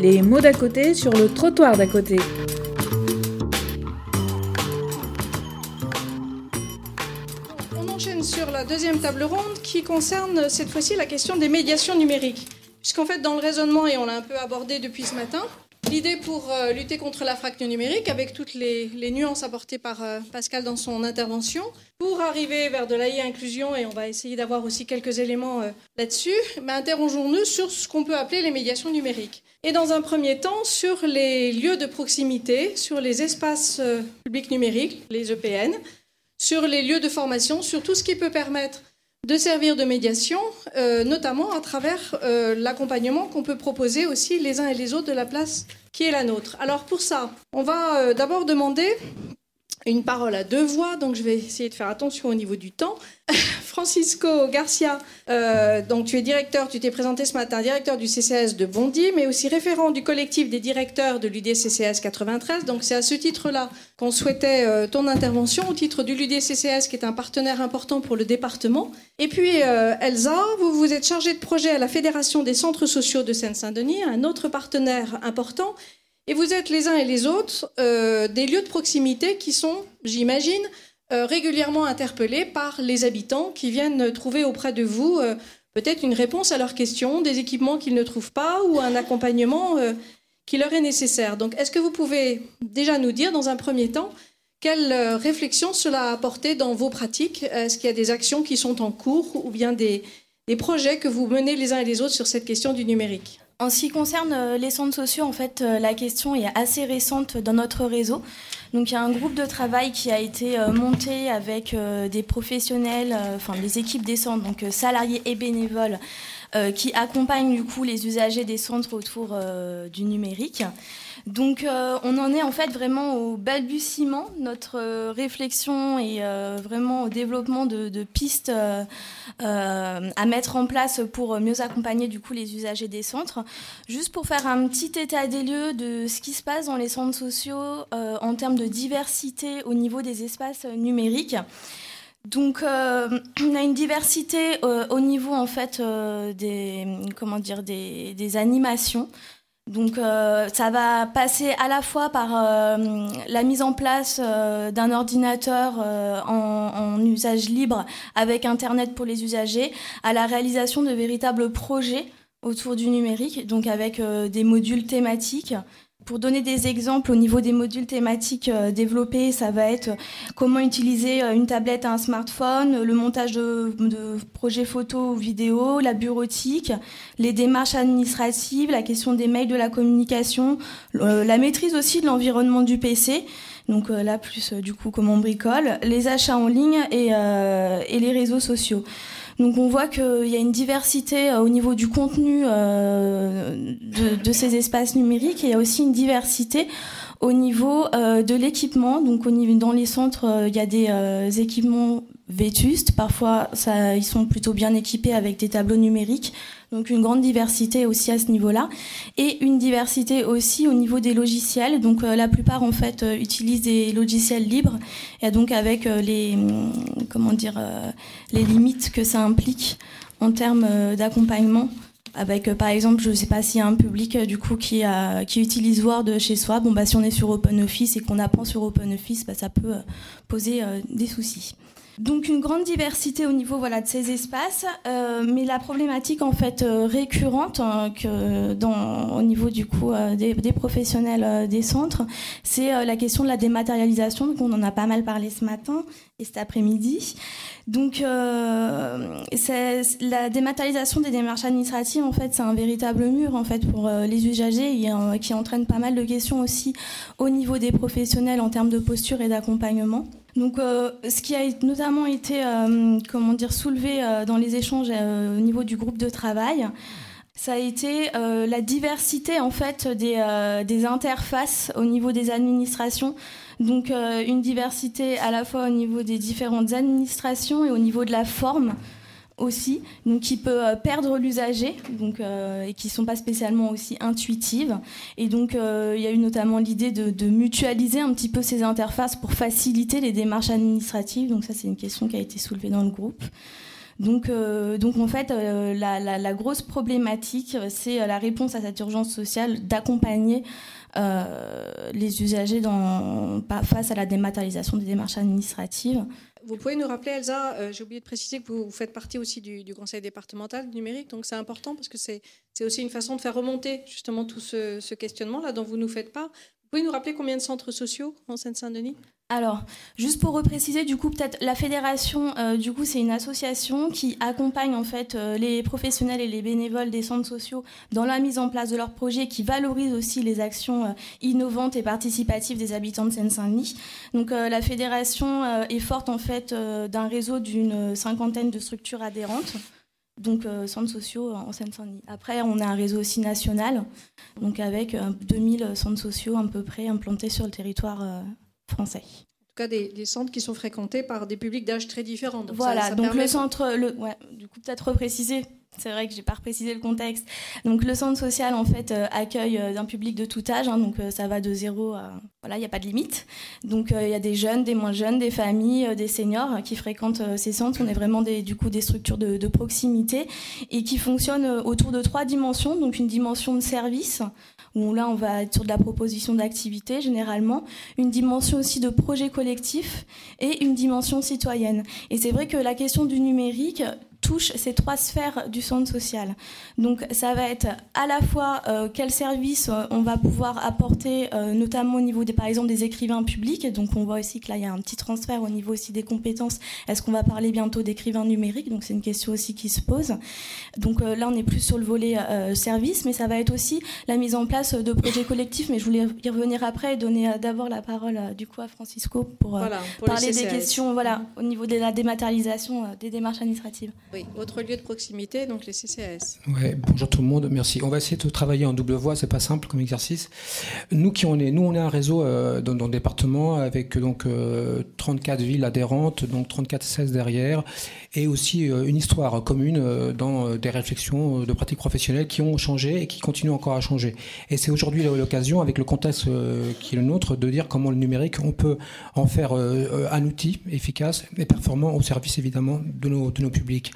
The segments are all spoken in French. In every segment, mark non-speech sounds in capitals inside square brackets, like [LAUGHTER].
Les mots d'à côté sur le trottoir d'à côté. On enchaîne sur la deuxième table ronde qui concerne cette fois-ci la question des médiations numériques. Puisqu'en fait, dans le raisonnement, et on l'a un peu abordé depuis ce matin, l'idée pour euh, lutter contre la fracture numérique, avec toutes les, nuances apportées par euh, Pascal dans son intervention, pour arriver vers de l'AI inclusion, et on va essayer d'avoir aussi quelques éléments euh, là-dessus, mais interrogeons-nous sur ce qu'on peut appeler les médiations numériques. Et dans un premier temps, sur les lieux de proximité, sur les espaces publics numériques, les EPN, sur les lieux de formation, sur tout ce qui peut permettre de servir de médiation, euh, notamment à travers euh, l'accompagnement qu'on peut proposer aussi les uns et les autres de la place qui est la nôtre. Alors pour ça, on va euh, d'abord demander une parole à deux voix, donc je vais essayer de faire attention au niveau du temps. [LAUGHS] Francisco Garcia, euh, donc tu es directeur, tu t'es présenté ce matin, directeur du CCS de Bondy, mais aussi référent du collectif des directeurs de l'UDCCS 93. Donc c'est à ce titre-là qu'on souhaitait euh, ton intervention, au titre du l'UDCCS qui est un partenaire important pour le département. Et puis euh, Elsa, vous vous êtes chargée de projet à la Fédération des centres sociaux de Seine-Saint-Denis, un autre partenaire important. Et vous êtes les uns et les autres euh, des lieux de proximité qui sont, j'imagine, euh, régulièrement interpellés par les habitants qui viennent trouver auprès de vous euh, peut-être une réponse à leurs questions, des équipements qu'ils ne trouvent pas ou un accompagnement qui leur est nécessaire. Donc est-ce que vous pouvez déjà nous dire dans un premier temps quelle réflexion cela a apporté dans vos pratiques? Est-ce qu'il y a des actions qui sont en cours ou bien des projets que vous menez les uns et les autres sur cette question du numérique? En ce qui concerne euh, les centres sociaux, en fait, euh, la question est assez récente dans notre réseau. Donc, il y a un groupe de travail qui a été euh, monté avec des professionnels, enfin des équipes des centres, donc salariés et bénévoles, qui accompagnent du coup les usagers des centres autour du numérique. Donc euh, on en est en fait vraiment au balbutiement notre euh, réflexion et euh, vraiment au développement de, pistes à mettre en place pour mieux accompagner du coup les usagers des centres. Juste pour faire un petit état des lieux de ce qui se passe dans les centres sociaux en termes de diversité au niveau des espaces numériques. Donc, on a une diversité au niveau en fait des comment dire des animations. Donc euh, ça va passer à la fois par euh, la mise en place euh, d'un ordinateur en, usage libre avec Internet pour les usagers, à la réalisation de véritables projets autour du numérique, donc avec des modules thématiques pour donner des exemples au niveau des modules thématiques euh, développés, ça va être comment utiliser euh, une tablette à un smartphone, le montage de, projets photos ou vidéos, la bureautique, les démarches administratives, la question des mails de la communication, euh, la maîtrise aussi de l'environnement du PC. Donc là, plus du coup comment on bricole, les achats en ligne et les réseaux sociaux. Donc on voit qu'il y a une diversité euh, au niveau du contenu euh, de, ces espaces numériques et il y a aussi une diversité au niveau euh, de l'équipement. Donc au niveau, dans les centres, il y a des équipements vétustes. Parfois, ils sont plutôt bien équipés avec des tableaux numériques. Donc une grande diversité aussi à ce niveau-là. Et une diversité aussi au niveau des logiciels. Donc la plupart, en fait, utilisent des logiciels libres. Et donc avec les, hum, comment dire, les limites que ça implique en termes d'accompagnement avec par exemple je ne sais pas s'il y a un public du coup qui utilise Word chez soi bon bah si on est sur OpenOffice et qu'on apprend sur OpenOffice bah, ça peut poser des soucis donc une grande diversité au niveau voilà de ces espaces, euh, mais la problématique en fait euh, récurrente hein, au niveau du coup euh, des, professionnels des centres, c'est la question de la dématérialisation. Donc on en a pas mal parlé ce matin et cet après-midi. Donc la dématérialisation des démarches administratives en fait c'est un véritable mur en fait pour les usagers qui entraîne pas mal de questions aussi au niveau des professionnels en termes de posture et d'accompagnement. Donc, euh, ce qui a notamment été, euh, comment dire, soulevé euh, dans les échanges au niveau du groupe de travail, ça a été la diversité en fait des, interfaces au niveau des administrations. Donc, une diversité à la fois au niveau des différentes administrations et au niveau de la forme aussi, donc qui peut euh, perdre l'usager, donc euh, et qui sont pas spécialement aussi intuitives. Et donc euh, il y a eu notamment l'idée de, mutualiser un petit peu ces interfaces pour faciliter les démarches administratives. Donc ça c'est une question qui a été soulevée dans le groupe. Donc, donc en fait, la, grosse problématique, c'est la réponse à cette urgence sociale d'accompagner les usagers face à la dématérialisation des démarches administratives. Vous pouvez nous rappeler, Elsa, euh, j'ai oublié de préciser que vous, faites partie aussi du, conseil départemental numérique, donc c'est important parce que c'est aussi une façon de faire remonter justement tout ce, ce questionnement-là dont vous nous faites part. Vous pouvez nous rappeler combien de centres sociaux en Seine-Saint-Denis? Alors, juste pour repréciser, du coup, peut-être la fédération, euh, du coup, c'est une association qui accompagne en fait euh, les professionnels et les bénévoles des centres sociaux dans la mise en place de leurs projets, qui valorise aussi les actions euh, innovantes et participatives des habitants de Seine-Saint-Denis. Donc, la fédération est forte en fait d'un réseau d'une cinquantaine de structures adhérentes. Donc, centres sociaux en Seine-Saint-Denis. Après, on a un réseau aussi national, donc avec 2000 centres sociaux à peu près implantés sur le territoire français. En tout cas, des, centres qui sont fréquentés par des publics d'âge très différents. voilà, donc le centre, le, ouais, du coup, peut-être repréciser c'est vrai que j'ai pas reprécisé le contexte. Donc le centre social en fait euh, accueille euh, un public de tout âge, hein, donc euh, ça va de zéro à voilà, il n'y a pas de limite. Donc il y a des jeunes, des moins jeunes, des familles, des seniors qui fréquentent ces centres. On est vraiment des, du coup des structures de, de proximité et qui fonctionnent autour de trois dimensions. Donc une dimension de service où là on va être sur de la proposition d'activité généralement, une dimension aussi de projet collectif et une dimension citoyenne. Et c'est vrai que la question du numérique touche ces trois sphères du centre social. Donc ça va être à la fois euh, quels services euh, on va pouvoir apporter, euh, notamment au niveau des, par exemple des écrivains publics. Donc on voit aussi que là il y a un petit transfert au niveau aussi des compétences. Est-ce qu'on va parler bientôt d'écrivains numériques? Donc c'est une question aussi qui se pose. Donc là on est plus sur le volet service, mais ça va être aussi la mise en place de projets collectifs. Mais je voulais y revenir après et donner d'abord la parole du coup à Francisco pour, parler des questions voilà, au niveau de la dématérialisation des démarches administratives. Oui, autre lieu de proximité, donc les CCAS. Ouais, bonjour tout le monde, merci. On va essayer de travailler en double voie, c'est pas simple comme exercice. Nous qui on est, nous on est un réseau euh, dans, le département avec donc 34 euh, villes adhérentes, donc 34 16 derrière, et aussi euh, une histoire commune dans des réflexions de pratiques professionnelles qui ont changé et qui continuent encore à changer. Et c'est aujourd'hui l'occasion, avec le contexte qui est le nôtre, de dire comment le numérique on peut en faire un outil efficace et performant au service évidemment de nos, de nos publics.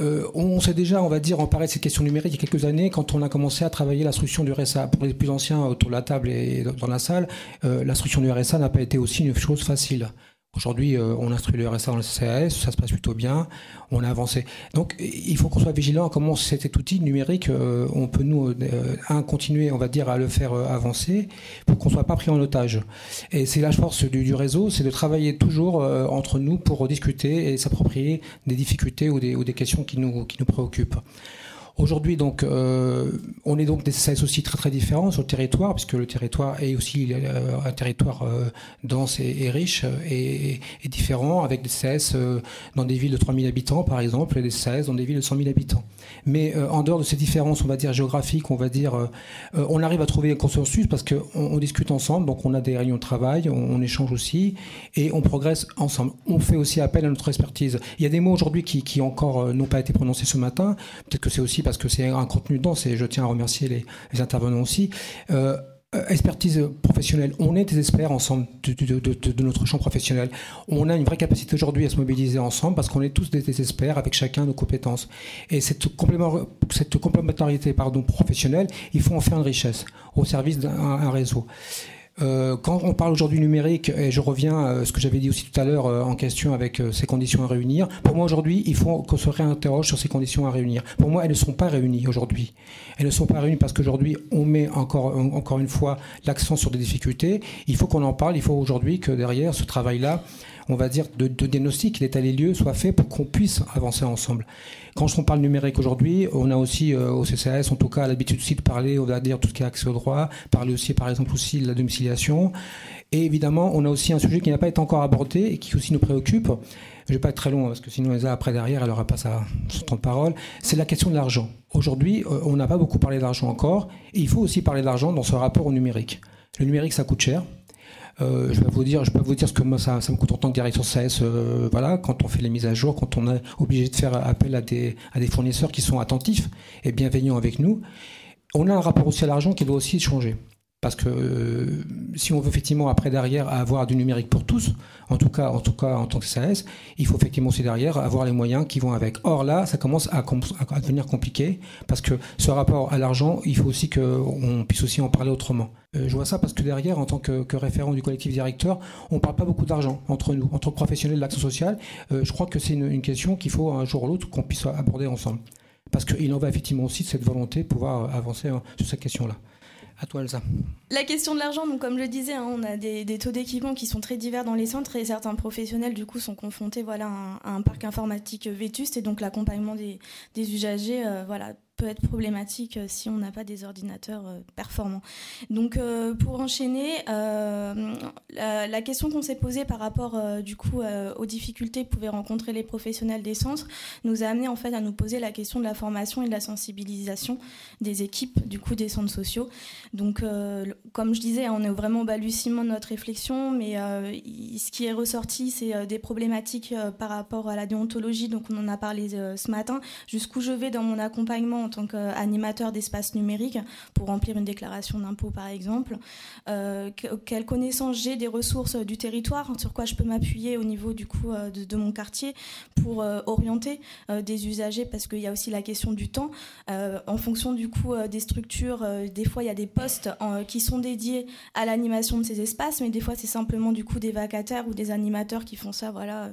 Euh, on s'est déjà, on va dire, emparé de ces questions numériques il y a quelques années quand on a commencé à travailler l'instruction du RSA. Pour les plus anciens autour de la table et dans la salle, euh, l'instruction du RSA n'a pas été aussi une chose facile. Aujourd'hui, euh, on instruit le RSA dans le CAS, ça se passe plutôt bien, on a avancé. Donc, il faut qu'on soit vigilant à comment cet outil numérique, euh, on peut nous, euh, un, continuer, on va dire, à le faire avancer pour qu'on soit pas pris en otage. Et c'est la force du, réseau, c'est de travailler toujours entre nous pour discuter et s'approprier des difficultés ou des, ou des questions qui nous, qui nous préoccupent. Aujourd'hui, donc, euh, on est donc des CCS aussi très très différents sur le territoire, puisque le territoire est aussi euh, un territoire euh, dense et, riche et, différent, avec des CCS dans des villes de 3000 habitants, par exemple, et des CCS dans des villes de 100 000 habitants. Mais en dehors de ces différences, on va dire géographiques, on va dire, on arrive à trouver un consensus parce qu'on on discute ensemble, donc on a des réunions de travail, on, échange aussi, et on progresse ensemble. On fait aussi appel à notre expertise. Il y a des mots aujourd'hui qui, qui encore n'ont pas été prononcés ce matin. Peut-être que c'est aussi parce que c'est un contenu dense et je tiens à remercier les, intervenants aussi. Euh, expertise professionnelle, on est des experts ensemble de, notre champ professionnel. On a une vraie capacité aujourd'hui à se mobiliser ensemble parce qu'on est tous des, experts avec chacun nos compétences. Et cette, complémentarité professionnelle, il faut en faire une richesse au service d'un réseau. Euh, quand on parle aujourd'hui numérique, et je reviens à ce que j'avais dit aussi tout à l'heure euh, en question avec euh, ces conditions à réunir, pour moi aujourd'hui, il faut qu'on se réinterroge sur ces conditions à réunir. Pour moi, elles ne sont pas réunies aujourd'hui. Elles ne sont pas réunies parce qu'aujourd'hui, on met encore, encore une fois l'accent sur des difficultés. Il faut qu'on en parle, il faut aujourd'hui que derrière ce travail-là, on va dire, de, diagnostic, l'état des lieux soit fait pour qu'on puisse avancer ensemble. Quand on parle numérique aujourd'hui, on a aussi euh, au CCAS, en tout cas, l'habitude aussi de parler, on va dire, tout ce qui est accès au droit, parler aussi, par exemple, aussi de la domiciliation. Et évidemment, on a aussi un sujet qui n'a pas été encore abordé et qui aussi nous préoccupe. Je vais pas être très long parce que sinon Elsa après derrière elle n'aura pas sa, son temps de parole. C'est la question de l'argent. Aujourd'hui, euh, on n'a pas beaucoup parlé d'argent encore et il faut aussi parler d'argent dans ce rapport au numérique. Le numérique ça coûte cher. Euh, je vais vous dire, je peux vous dire ce que moi ça, me coûte en tant que direction CS. Euh, voilà, quand on fait les mises à jour, quand on est obligé de faire appel à des fournisseurs qui sont attentifs et bienveillants avec nous, on a un rapport aussi à l'argent qui doit aussi changer. Parce que euh, si on veut effectivement après derrière avoir du numérique pour tous, en tout cas en tout cas en tant que SAS, il faut effectivement aussi derrière avoir les moyens qui vont avec. Or là, ça commence à, devenir compliqué parce que ce rapport à l'argent, il faut aussi qu'on puisse aussi en parler autrement. Euh, je vois ça parce que derrière, en tant que, que référent du collectif directeur, on ne parle pas beaucoup d'argent entre nous, entre professionnels de l'action sociale. Euh, je crois que c'est une, une, question qu'il faut un jour ou l'autre qu'on puisse aborder ensemble. Parce qu'il en va effectivement aussi de cette volonté de pouvoir avancer hein, sur cette question-là. À toi, Elsa. La question de l'argent, comme je le disais, hein, on a des, taux d'équipement qui sont très divers dans les centres et certains professionnels du coup sont confrontés voilà, à, un, parc informatique vétuste et donc l'accompagnement des, des, usagers euh, voilà, peut être problématique euh, si on n'a pas des ordinateurs euh, performants. Donc euh, pour enchaîner, la, question qu'on s'est posée par rapport du coup aux difficultés que pouvaient rencontrer les professionnels des centres nous a amené en fait à nous poser la question de la formation et de la sensibilisation des équipes du coup des centres sociaux. Donc comme je disais, on est vraiment au balbutiement de notre réflexion, mais ce qui est ressorti, c'est des problématiques par rapport à la déontologie. Donc on en a parlé ce matin. Jusqu'où je vais dans mon accompagnement en tant qu'animateur d'espace numérique pour remplir une déclaration d'impôt par exemple. Euh, quelle connaissance j'ai des ressources du territoire, sur quoi je peux m'appuyer au niveau du coup euh, de, mon quartier pour euh, orienter des usagers? Parce qu'il y a aussi la question du temps. en fonction du coup des structures, des fois il y a des postes qui sont dédiés à l'animation de ces espaces, mais des fois c'est simplement du coup des vacataires ou des animateurs qui font ça voilà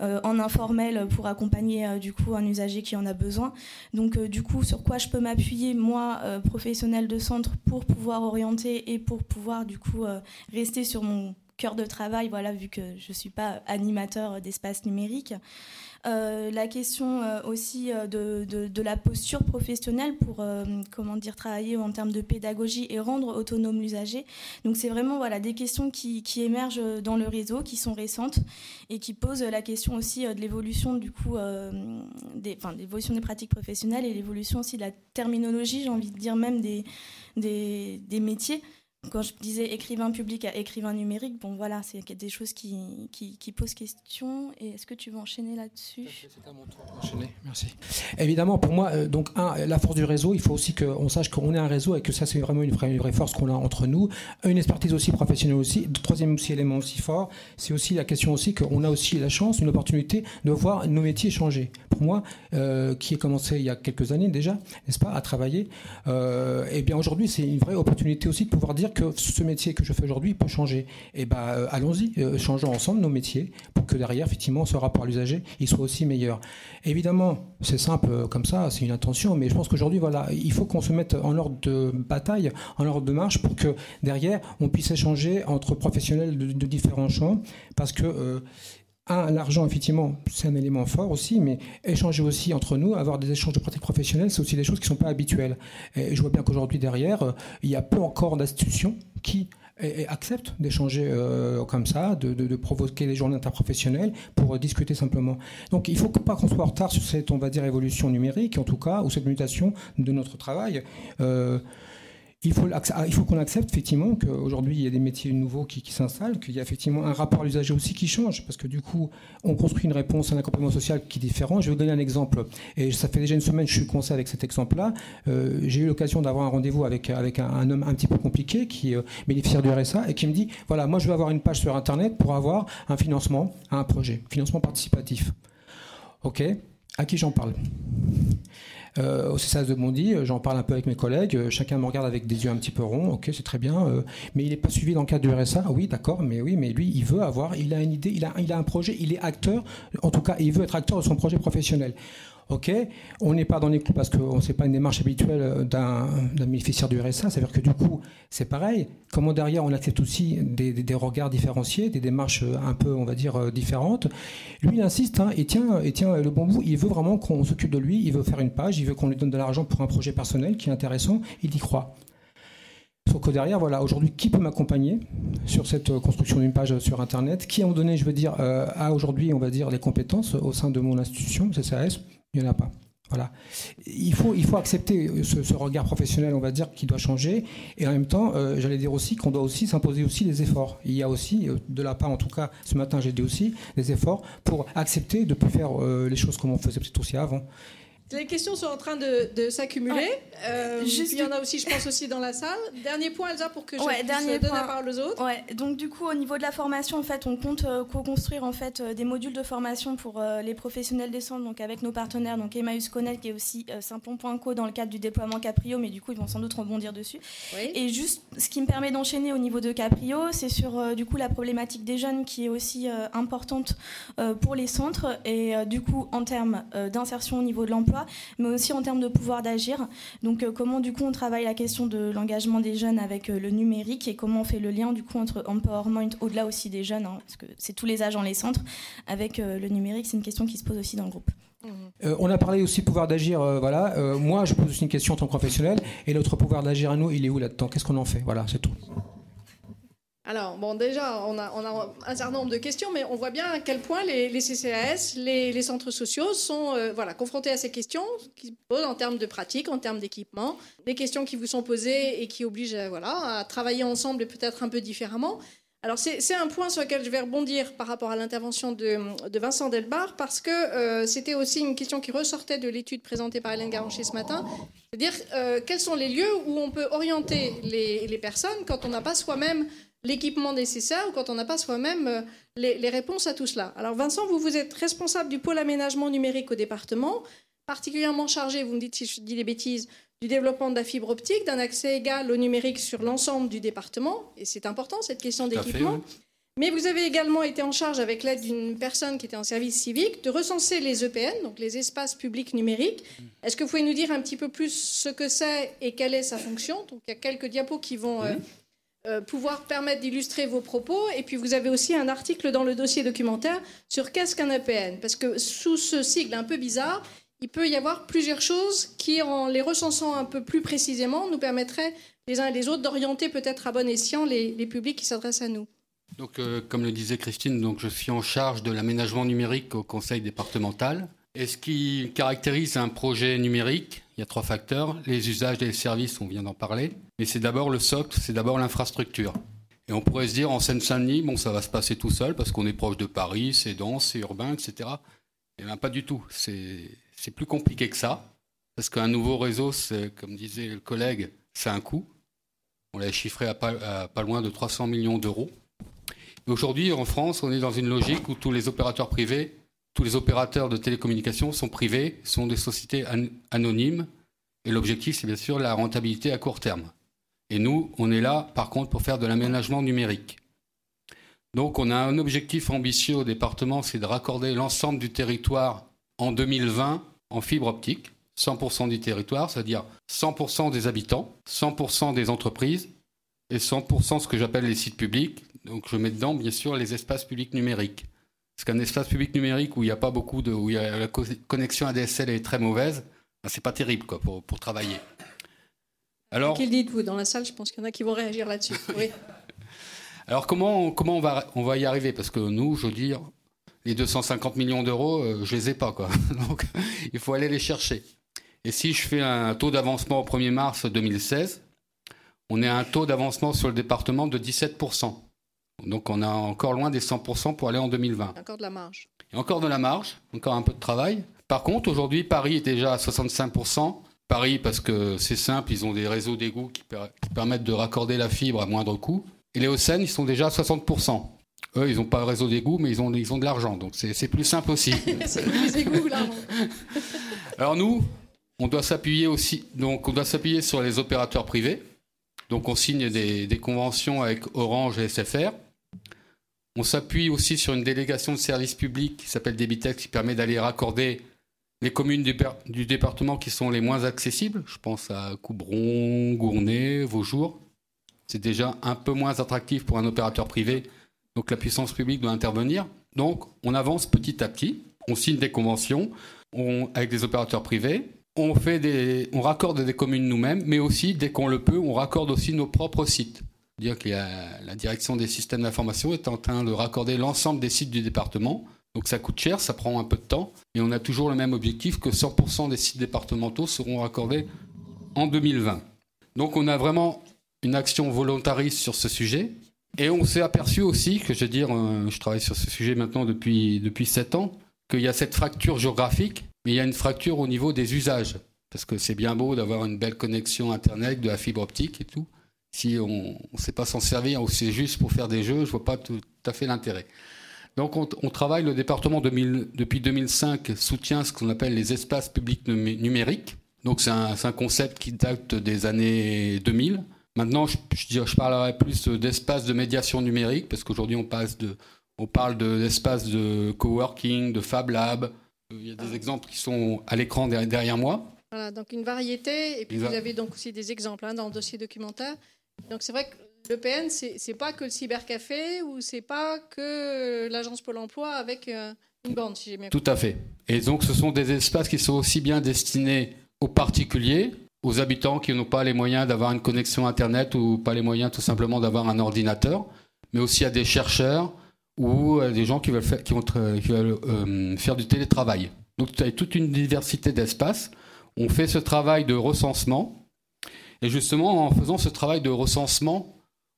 en informel pour accompagner euh, du coup un usager qui en a besoin. Donc euh, du coup, sur quoi je peux m'appuyer moi, professionnel de centre, pour pouvoir orienter et pour pouvoir du coup rester sur mon cœur de travail, voilà, vu que je ne suis pas animateur d'espace numérique. Euh, la question euh, aussi euh, de, la posture professionnelle pour comment dire travailler en termes de pédagogie et rendre autonome l'usager. Donc c'est vraiment voilà des questions qui, émergent dans le réseau, qui sont récentes et qui posent la question aussi de l'évolution du coup des, l'évolution des pratiques professionnelles et l'évolution aussi de la terminologie, j'ai envie de dire même des, des métiers quand je disais écrivain public à écrivain numérique, bon voilà, c'est des choses qui, qui, qui, posent question. Et est-ce que tu veux enchaîner là-dessus? C'est à mon tour d'enchaîner, merci. Évidemment, pour moi, euh, donc un, la force du réseau, il faut aussi qu'on sache qu'on est un réseau et que ça c'est vraiment une vraie, une vraie force qu'on a entre nous. Une expertise aussi professionnelle aussi. Troisième aussi élément aussi fort, c'est aussi la question aussi qu'on a aussi la chance, une opportunité de voir nos métiers changer. Pour moi, euh, qui ai commencé il y a quelques années déjà, n'est-ce pas, à travailler, euh, et eh bien aujourd'hui c'est une vraie opportunité aussi de pouvoir dire que ce métier que je fais aujourd'hui peut changer. Et eh ben euh, allons-y, euh, changeons ensemble nos métiers pour que derrière, effectivement, ce rapport à l'usager, il soit aussi meilleur. Évidemment, c'est simple euh, comme ça, c'est une intention, mais je pense qu'aujourd'hui, voilà, il faut qu'on se mette en ordre de bataille, en ordre de marche pour que derrière, on puisse échanger entre professionnels de, différents champs, parce que l'argent, effectivement, c'est un élément fort aussi, mais échanger aussi entre nous, avoir des échanges de pratiques professionnelles, c'est aussi des choses qui ne sont pas habituelles. Et je vois bien qu'aujourd'hui, derrière, euh, il y a peu encore d'institutions qui acceptent d'échanger euh, comme ça, de, provoquer des journées interprofessionnelles pour discuter simplement. Donc il ne faut pas qu'on soit en retard sur cette, on va dire, évolution numérique, en tout cas, ou cette mutation de notre travail. Euh, il faut, ah, il faut qu'on accepte effectivement qu'aujourd'hui il y a des métiers nouveaux qui, s'installent, qu'il y a effectivement un rapport à l'usager aussi qui change, parce que du coup on construit une réponse à un accompagnement social qui est différent. Je vais vous donner un exemple, et ça fait déjà une semaine que je suis coincé avec cet exemple-là. Euh, j'ai eu l'occasion d'avoir un rendez-vous avec, avec un, homme un petit peu compliqué qui euh, bénéficiaire du RSA et qui me dit voilà, moi je veux avoir une page sur Internet pour avoir un financement à un projet, financement participatif. Ok, à qui j'en parle? Euh, au CSAS de Bondy, euh, j'en parle un peu avec mes collègues, euh, chacun me regarde avec des yeux un petit peu ronds, ok c'est très bien, mais il n'est pas suivi dans le cadre du RSA, oui d'accord, mais oui, mais lui il veut avoir, il a une idée, il a, il a un projet, il est acteur, en tout cas il veut être acteur de son projet professionnel. Ok, on n'est pas dans les clous parce que ce n'est pas une démarche habituelle d'un bénéficiaire du RSA. C'est-à-dire que du coup, c'est pareil. Comment derrière, on accepte aussi des, regards différenciés, des démarches un peu, on va dire, euh, différentes. Lui, il insiste hein, et, tient, et le bon bout. Il veut vraiment qu'on s'occupe de lui. Il veut faire une page. Il veut qu'on lui donne de l'argent pour un projet personnel qui est intéressant. Il y croit. Sauf que derrière, voilà, aujourd'hui, qui peut m'accompagner sur cette construction d'une page sur Internet? Qui, à un moment donné, je veux dire, euh, a aujourd'hui, on va dire, les compétences au sein de mon institution, CCAS il n'y en a pas. Voilà. Il faut, il faut accepter ce, regard professionnel, on va dire, qui doit changer. Et en même temps, euh, j'allais dire aussi qu'on doit aussi s'imposer aussi des efforts. Il y a aussi, euh, de la part, en tout cas, ce matin, j'ai dit aussi, des efforts pour accepter de ne plus faire euh, les choses comme on faisait peut-être aussi avant. Les questions sont en train de, s'accumuler. Euh, il y en a aussi, je pense, aussi dans la salle. Dernier point, Elsa, pour que je puisse donner la parole aux autres. Ouais. Donc, du coup, au niveau de la formation, en fait, on compte euh, co-construire en fait, euh, des modules de formation pour les professionnels des centres, donc avec nos partenaires, donc Emmaüs Connect et aussi Saint-Pon.co dans le cadre du déploiement Caprio, mais du coup, ils vont sans doute rebondir dessus. Et juste, ce qui me permet d'enchaîner au niveau de Caprio, c'est sur du coup la problématique des jeunes qui est aussi importante pour les centres et du coup, en termes d'insertion au niveau de l'emploi mais aussi en termes de pouvoir d'agir. Donc euh, comment du coup on travaille la question de l'engagement des jeunes avec euh, le numérique et comment on fait le lien du coup entre empowerment au-delà aussi des jeunes, hein, parce que c'est tous les agents, les centres, avec euh, le numérique, c'est une question qui se pose aussi dans le groupe. on a parlé aussi pouvoir d'agir, voilà. moi, je pose aussi une question en tant que professionnel. Et notre pouvoir d'agir à nous, il est où là-dedans? Qu'est-ce qu'on en fait? Voilà, c'est tout. Alors, bon, déjà, on a, un certain nombre de questions, mais on voit bien à quel point les, CCAS, les, centres sociaux sont euh, voilà, confrontés à ces questions qui se posent en termes de pratique, en termes d'équipement, des questions qui vous sont posées et qui obligent euh, voilà, à travailler ensemble et peut-être un peu différemment. Alors, c'est un point sur lequel je vais rebondir par rapport à l'intervention de, Vincent Delbar, parce que euh, c'était aussi une question qui ressortait de l'étude présentée par Hélène Garancher ce matin. C'est-à-dire, quels sont les lieux où on peut orienter les personnes quand on n'a pas soi-même l'équipement nécessaire ou quand on n'a pas soi-même euh, les, réponses à tout cela. Alors Vincent, vous, vous êtes responsable du pôle aménagement numérique au département, particulièrement chargé, vous me dites si je dis des bêtises, du développement de la fibre optique, d'un accès égal au numérique sur l'ensemble du département, et c'est important cette question d'équipement. Mais vous avez également été en charge, avec l'aide d'une personne qui était en service civique, de recenser les EPN, donc les espaces publics numériques. Est-ce que vous pouvez nous dire un petit peu plus ce que c'est et quelle est sa fonction? Donc il y a quelques diapos qui vont euh, euh, pouvoir permettre d'illustrer vos propos. Et puis vous avez aussi un article dans le dossier documentaire sur qu'est-ce qu'un EPN. Parce que sous ce sigle un peu bizarre, il peut y avoir plusieurs choses qui, en les recensant un peu plus précisément, nous permettraient les uns et les autres d'orienter peut-être à bon escient les, publics qui s'adressent à nous. Donc, euh, comme le disait Christine, donc je suis en charge de l'aménagement numérique au conseil départemental. Et ce qui caractérise un projet numérique, il y a trois facteurs. Les usages et les services, on vient d'en parler. Mais c'est d'abord le socle, c'est d'abord l'infrastructure. Et on pourrait se dire en Seine-Saint-Denis, bon, ça va se passer tout seul parce qu'on est proche de Paris, c'est dense, c'est urbain, etc. Eh bien, pas du tout. C'est plus compliqué que ça. Parce qu'un nouveau réseau, comme disait le collègue, c'est un coût. On l'a chiffré à pas, à pas, loin de 300 millions d'euros. Aujourd'hui, en France, on est dans une logique où tous les opérateurs privés tous les opérateurs de télécommunications sont privés, sont des sociétés anonymes, et l'objectif, c'est bien sûr la rentabilité à court terme. Et nous, on est là, par contre, pour faire de l'aménagement numérique. Donc, on a un objectif ambitieux au département, c'est de raccorder l'ensemble du territoire en 2020 en fibre optique, 100% du territoire, c'est-à-dire 100% des habitants, 100% des entreprises et 100% ce que j'appelle les sites publics. Donc, je mets dedans, bien sûr, les espaces publics numériques. Parce qu'un espace public numérique où il n'y a pas beaucoup de, où la connexion ADSL est très mauvaise, ben, c'est pas terrible quoi pour, pour travailler. Alors, qu'il dites-vous dans la salle Je pense qu'il y en a qui vont réagir là-dessus. [LAUGHS] Oui. Alors comment comment on va on va y arriver? Parce que nous, je veux dire, les 250 millions d'euros, je euh, je les ai pas quoi. [LAUGHS] Donc il faut aller les chercher. Et si je fais un taux d'avancement au 1er mars 2016, on est à un taux d'avancement sur le département de 17 donc on a encore loin des 100% pour aller en 2020. Encore de la marge. Et encore de la marge, encore un peu de travail. Par contre, aujourd'hui, Paris est déjà à 65%. Paris, parce que c'est simple, ils ont des réseaux d'égouts qui, permettent de raccorder la fibre à moindre coût. Et les Hauts-Seine, ils sont déjà à 60%. Eux, ils n'ont pas de réseau d'égouts, mais ils ont, ils ont de l'argent. Donc c'est plus simple aussi. [LAUGHS] c'est plus égouts, là. [LAUGHS] Alors nous, on doit s'appuyer aussi, donc on doit s'appuyer sur les opérateurs privés. Donc on signe des, des conventions avec Orange et SFR. On s'appuie aussi sur une délégation de services publics qui s'appelle Debitex qui permet d'aller raccorder les communes du, département qui sont les moins accessibles. Je pense à Coubron, Gournay, Vaujour. C'est déjà un peu moins attractif pour un opérateur privé, donc la puissance publique doit intervenir. Donc on avance petit à petit, on signe des conventions avec des opérateurs privés, on, fait des, on raccorde des communes nous-mêmes, mais aussi, dès qu'on le peut, on raccorde aussi nos propres sites dire que la, direction des systèmes d'information est en train de raccorder l'ensemble des sites du département. Donc ça coûte cher, ça prend un peu de temps, et on a toujours le même objectif que 100% des sites départementaux seront raccordés en 2020. Donc on a vraiment une action volontariste sur ce sujet. Et on s'est aperçu aussi que, je veux dire, euh, je travaille sur ce sujet maintenant depuis, depuis 7 ans, qu'il y a cette fracture géographique mais il y a une fracture au niveau des usages. Parce que c'est bien beau d'avoir une belle connexion Internet, de la fibre optique et tout. Si on ne sait pas s'en servir ou c'est juste pour faire des jeux, je vois pas tout, à fait l'intérêt. Donc on, travaille, le département depuis 2005 soutient ce qu'on appelle les espaces publics numériques. Donc c'est un, concept qui date des années 2000. Maintenant, je, je, parlerai plus d'espaces de médiation numérique parce qu'aujourd'hui on, passe de, on parle d'espaces de, coworking, de Fab Lab. Il y a des exemples qui sont à l'écran derrière moi. Voilà, donc une variété. Et puis vous avez donc aussi des exemples hein, dans le dossier documentaire. Donc c'est vrai que l'EPN, c'est pas que le cybercafé ou c'est pas que l'agence Pôle emploi avec euh, une bande, si j'ai bien Tout à fait. Et donc ce sont des espaces qui sont aussi bien destinés aux particuliers, aux habitants qui n'ont pas les moyens d'avoir une connexion Internet ou pas les moyens tout simplement d'avoir un ordinateur, mais aussi à des chercheurs ou à des gens qui veulent euh, faire du télétravail. Donc tu as toute une diversité d'espaces. On fait ce travail de recensement et justement, en faisant ce travail de recensement,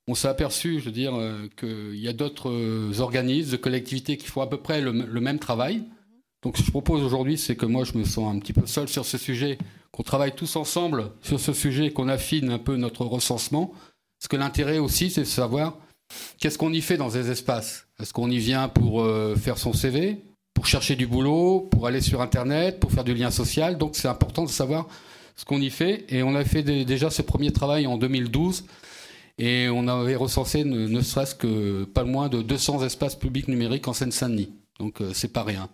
on s'est aperçu, je veux dire, euh, qu'il y a d'autres euh, organismes, de collectivités qui font à peu près le, même travail. Donc ce que je propose aujourd'hui, c'est que moi, je me sens un petit peu seul sur ce sujet, qu'on travaille tous ensemble sur ce sujet, qu'on affine un peu notre recensement. Parce que l'intérêt aussi, c'est de savoir qu'est-ce qu'on y fait dans ces espaces? Est-ce qu'on y vient pour euh, faire son CV, pour chercher du boulot, pour aller sur Internet, pour faire du lien social? Donc c'est important de savoir ce qu'on y fait. Et on a fait déjà ce premier travail en 2012. Et on avait recensé ne, serait-ce que pas moins de 200 espaces publics numériques en Seine-Saint-Denis. Donc euh, c'est pas rien.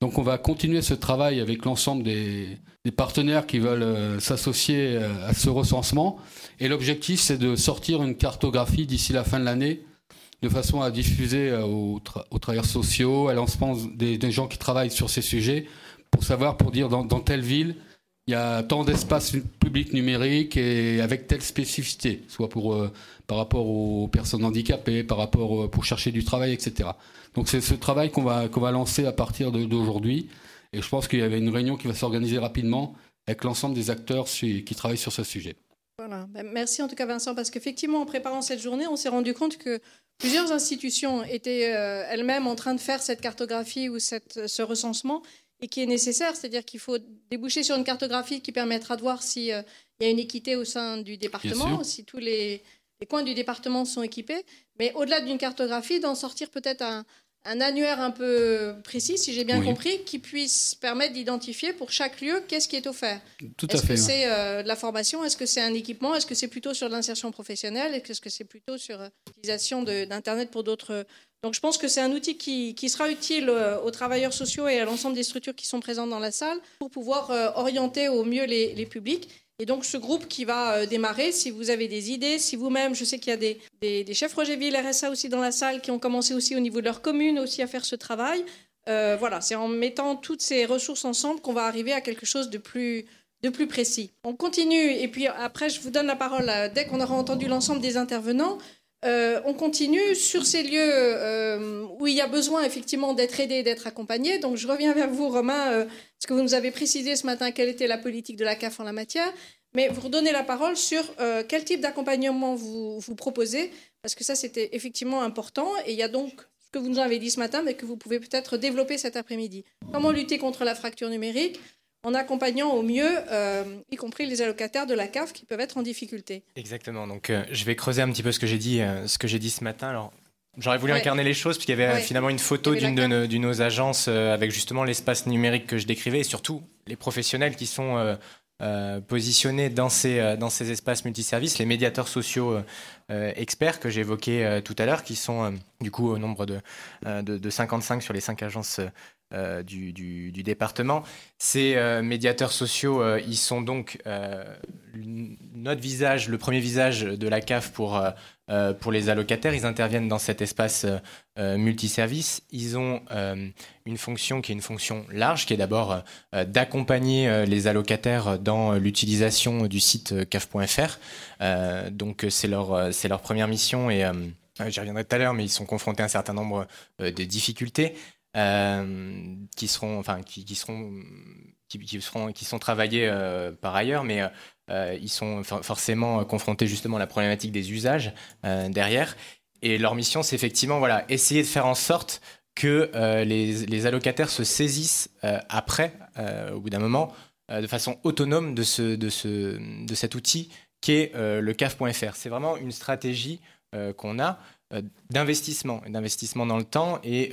Donc on va continuer ce travail avec l'ensemble des, partenaires qui veulent euh, s'associer euh, à ce recensement. Et l'objectif, c'est de sortir une cartographie d'ici la fin de l'année, de façon à diffuser aux, travailleurs sociaux, à l'ensemble des, gens qui travaillent sur ces sujets, pour savoir, pour dire dans telle ville, il y a tant d'espaces publics numériques et avec telle spécificité, soit pour, euh, par rapport aux personnes handicapées, par rapport euh, pour chercher du travail, etc. Donc c'est ce travail qu'on va, qu'on va lancer à partir d'aujourd'hui. Et je pense qu'il y avait une réunion qui va s'organiser rapidement avec l'ensemble des acteurs qui travaillent sur ce sujet. Voilà. Ben, merci en tout cas Vincent, parce qu'effectivement en préparant cette journée, on s'est rendu compte que plusieurs institutions étaient euh, elles-mêmes en train de faire cette cartographie ou cette, ce recensement et qui est nécessaire, c'est-à-dire qu'il faut déboucher sur une cartographie qui permettra de voir s'il euh, y a une équité au sein du département, si tous les, coins du département sont équipés, mais au-delà d'une cartographie, d'en sortir peut-être un, annuaire un peu précis, si j'ai bien compris, qui puisse permettre d'identifier pour chaque lieu qu'est-ce qui est offert. Est-ce que c'est euh, de la formation? Est-ce que c'est un équipement? Est-ce que c'est plutôt sur l'insertion professionnelle? Est-ce que c'est plutôt sur euh, l'utilisation d'Internet pour d'autres donc je pense que c'est un outil qui, sera utile euh, aux travailleurs sociaux et à l'ensemble des structures qui sont présentes dans la salle pour pouvoir euh, orienter au mieux les, publics. Et donc ce groupe qui va euh, démarrer, si vous avez des idées, si vous-même, je sais qu'il y a des, des, chefs Ville RSA aussi dans la salle qui ont commencé aussi au niveau de leur commune aussi à faire ce travail. voilà, c'est en mettant toutes ces ressources ensemble qu'on va arriver à quelque chose de plus, de plus précis. On continue et puis après je vous donne la parole dès qu'on aura entendu l'ensemble des intervenants. Euh, on continue sur ces lieux euh, où il y a besoin effectivement d'être aidé, d'être accompagné. Donc je reviens vers vous, Romain, euh, parce que vous nous avez précisé ce matin quelle était la politique de la CAF en la matière. Mais vous redonnez la parole sur quel type d'accompagnement vous, vous proposez, parce que ça c'était effectivement important. Et il y a donc ce que vous nous avez dit ce matin, mais que vous pouvez peut-être développer cet après-midi. Comment lutter contre la fracture numérique? En accompagnant au mieux, euh, y compris les allocataires de la CAF qui peuvent être en difficulté. Exactement. Donc, euh, je vais creuser un petit peu ce que j'ai dit, euh, ce que j'ai dit ce matin. Alors, j'aurais voulu incarner les choses puisqu'il y avait finalement une photo d'une de, de, nos agences avec justement l'espace numérique que je décrivais et surtout les professionnels qui sont positionnés dans ces, dans ces espaces multiservices, les médiateurs sociaux experts que j'évoquais tout à l'heure, qui sont du coup au nombre de, de, de, 55 sur les 5 agences euh, du, département. Ces euh, médiateurs sociaux, euh, ils sont donc notre visage, le premier visage de la CAF pour, pour les allocataires. Ils interviennent dans cet espace multiservice. Ils ont une fonction qui est une fonction large, qui est d'abord d'accompagner les allocataires dans l'utilisation du site caf.fr. donc c'est leur, c'est leur première mission et j'y reviendrai tout à l'heure, mais ils sont confrontés à un certain nombre de difficultés. Euh, qui seront, enfin, qui, seront, qui, seront, qui sont travaillés euh, par ailleurs, mais euh, ils sont forcément confrontés justement à la problématique des usages derrière. Et leur mission, c'est effectivement, voilà, essayer de faire en sorte que les, allocataires se saisissent après, au bout d'un moment, de façon autonome de, ce, de, ce, de cet outil qui est le CAF.fr. C'est vraiment une stratégie qu'on a d'investissement, d'investissement dans le temps et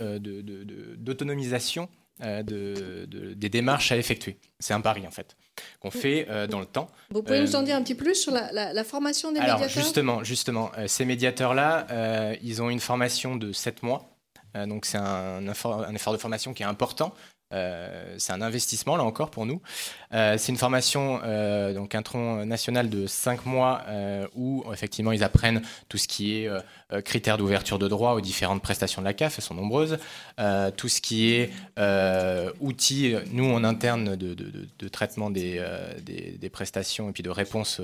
d'autonomisation de, des démarches à effectuer. C'est un pari en fait qu'on fait euh, dans le temps. Vous pouvez nous en dire un petit plus sur la, formation des alors, Justement, justement euh, ces médiateurs-là, euh, ils ont une formation de 7 mois. donc c'est un, un, effort de formation qui est important. Euh, c'est un investissement là encore pour nous. Euh, c'est une formation, euh, donc un tronc national de 5 mois où effectivement ils apprennent tout ce qui est critères d'ouverture de droit aux différentes prestations de la CAF, elles sont nombreuses, tout ce qui est outils, nous en interne de, traitement des, prestations et puis de réponse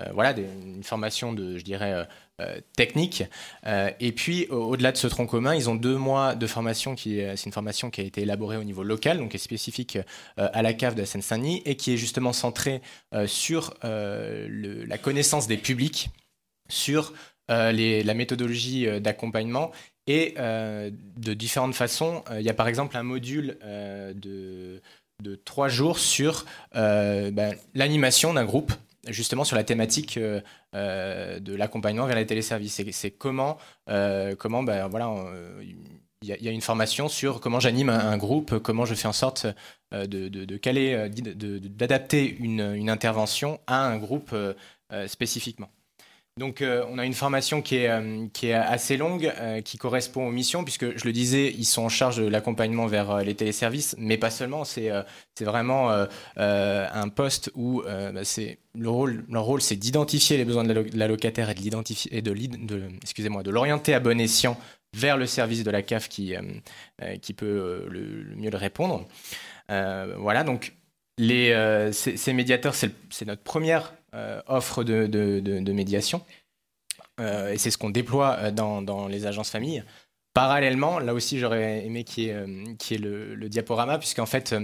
euh, voilà, une formation de, je dirais, euh, euh, technique. et puis, au-delà de ce tronc commun, ils ont deux mois de formation qui c'est une formation qui a été élaborée au niveau local, donc qui est spécifique à la cave de la Seine-Saint-Denis qui est justement centrée sur la connaissance des publics, sur la méthodologie d'accompagnement et de différentes façons. Il y a par exemple un module de, trois jours sur ben, l'animation d'un groupe justement sur la thématique euh, euh, de l'accompagnement vers les téléservices. C'est comment, euh, comment ben, voilà, il y, a une formation sur comment j'anime un, groupe, comment je fais en sorte de, de, caler, d'adapter une, une, intervention à un groupe spécifiquement. Donc euh, on a une formation qui est, euh, qui est assez longue, euh, qui correspond aux missions, puisque je le disais, ils sont en charge de l'accompagnement vers les téléservices, mais pas seulement, c'est vraiment un poste où bah, le rôle, leur rôle c'est d'identifier les besoins de la, locataire et de et de, de de l'orienter à bon escient vers le service de la CAF qui, qui peut le, mieux le répondre. voilà, donc ces, médiateurs, c'est notre première euh, offre de, médiation. Euh, et c'est ce qu'on déploie euh, dans, les agences familles. Parallèlement, là aussi, j'aurais aimé qu'il y ait, le, le, diaporama, puisqu'en fait,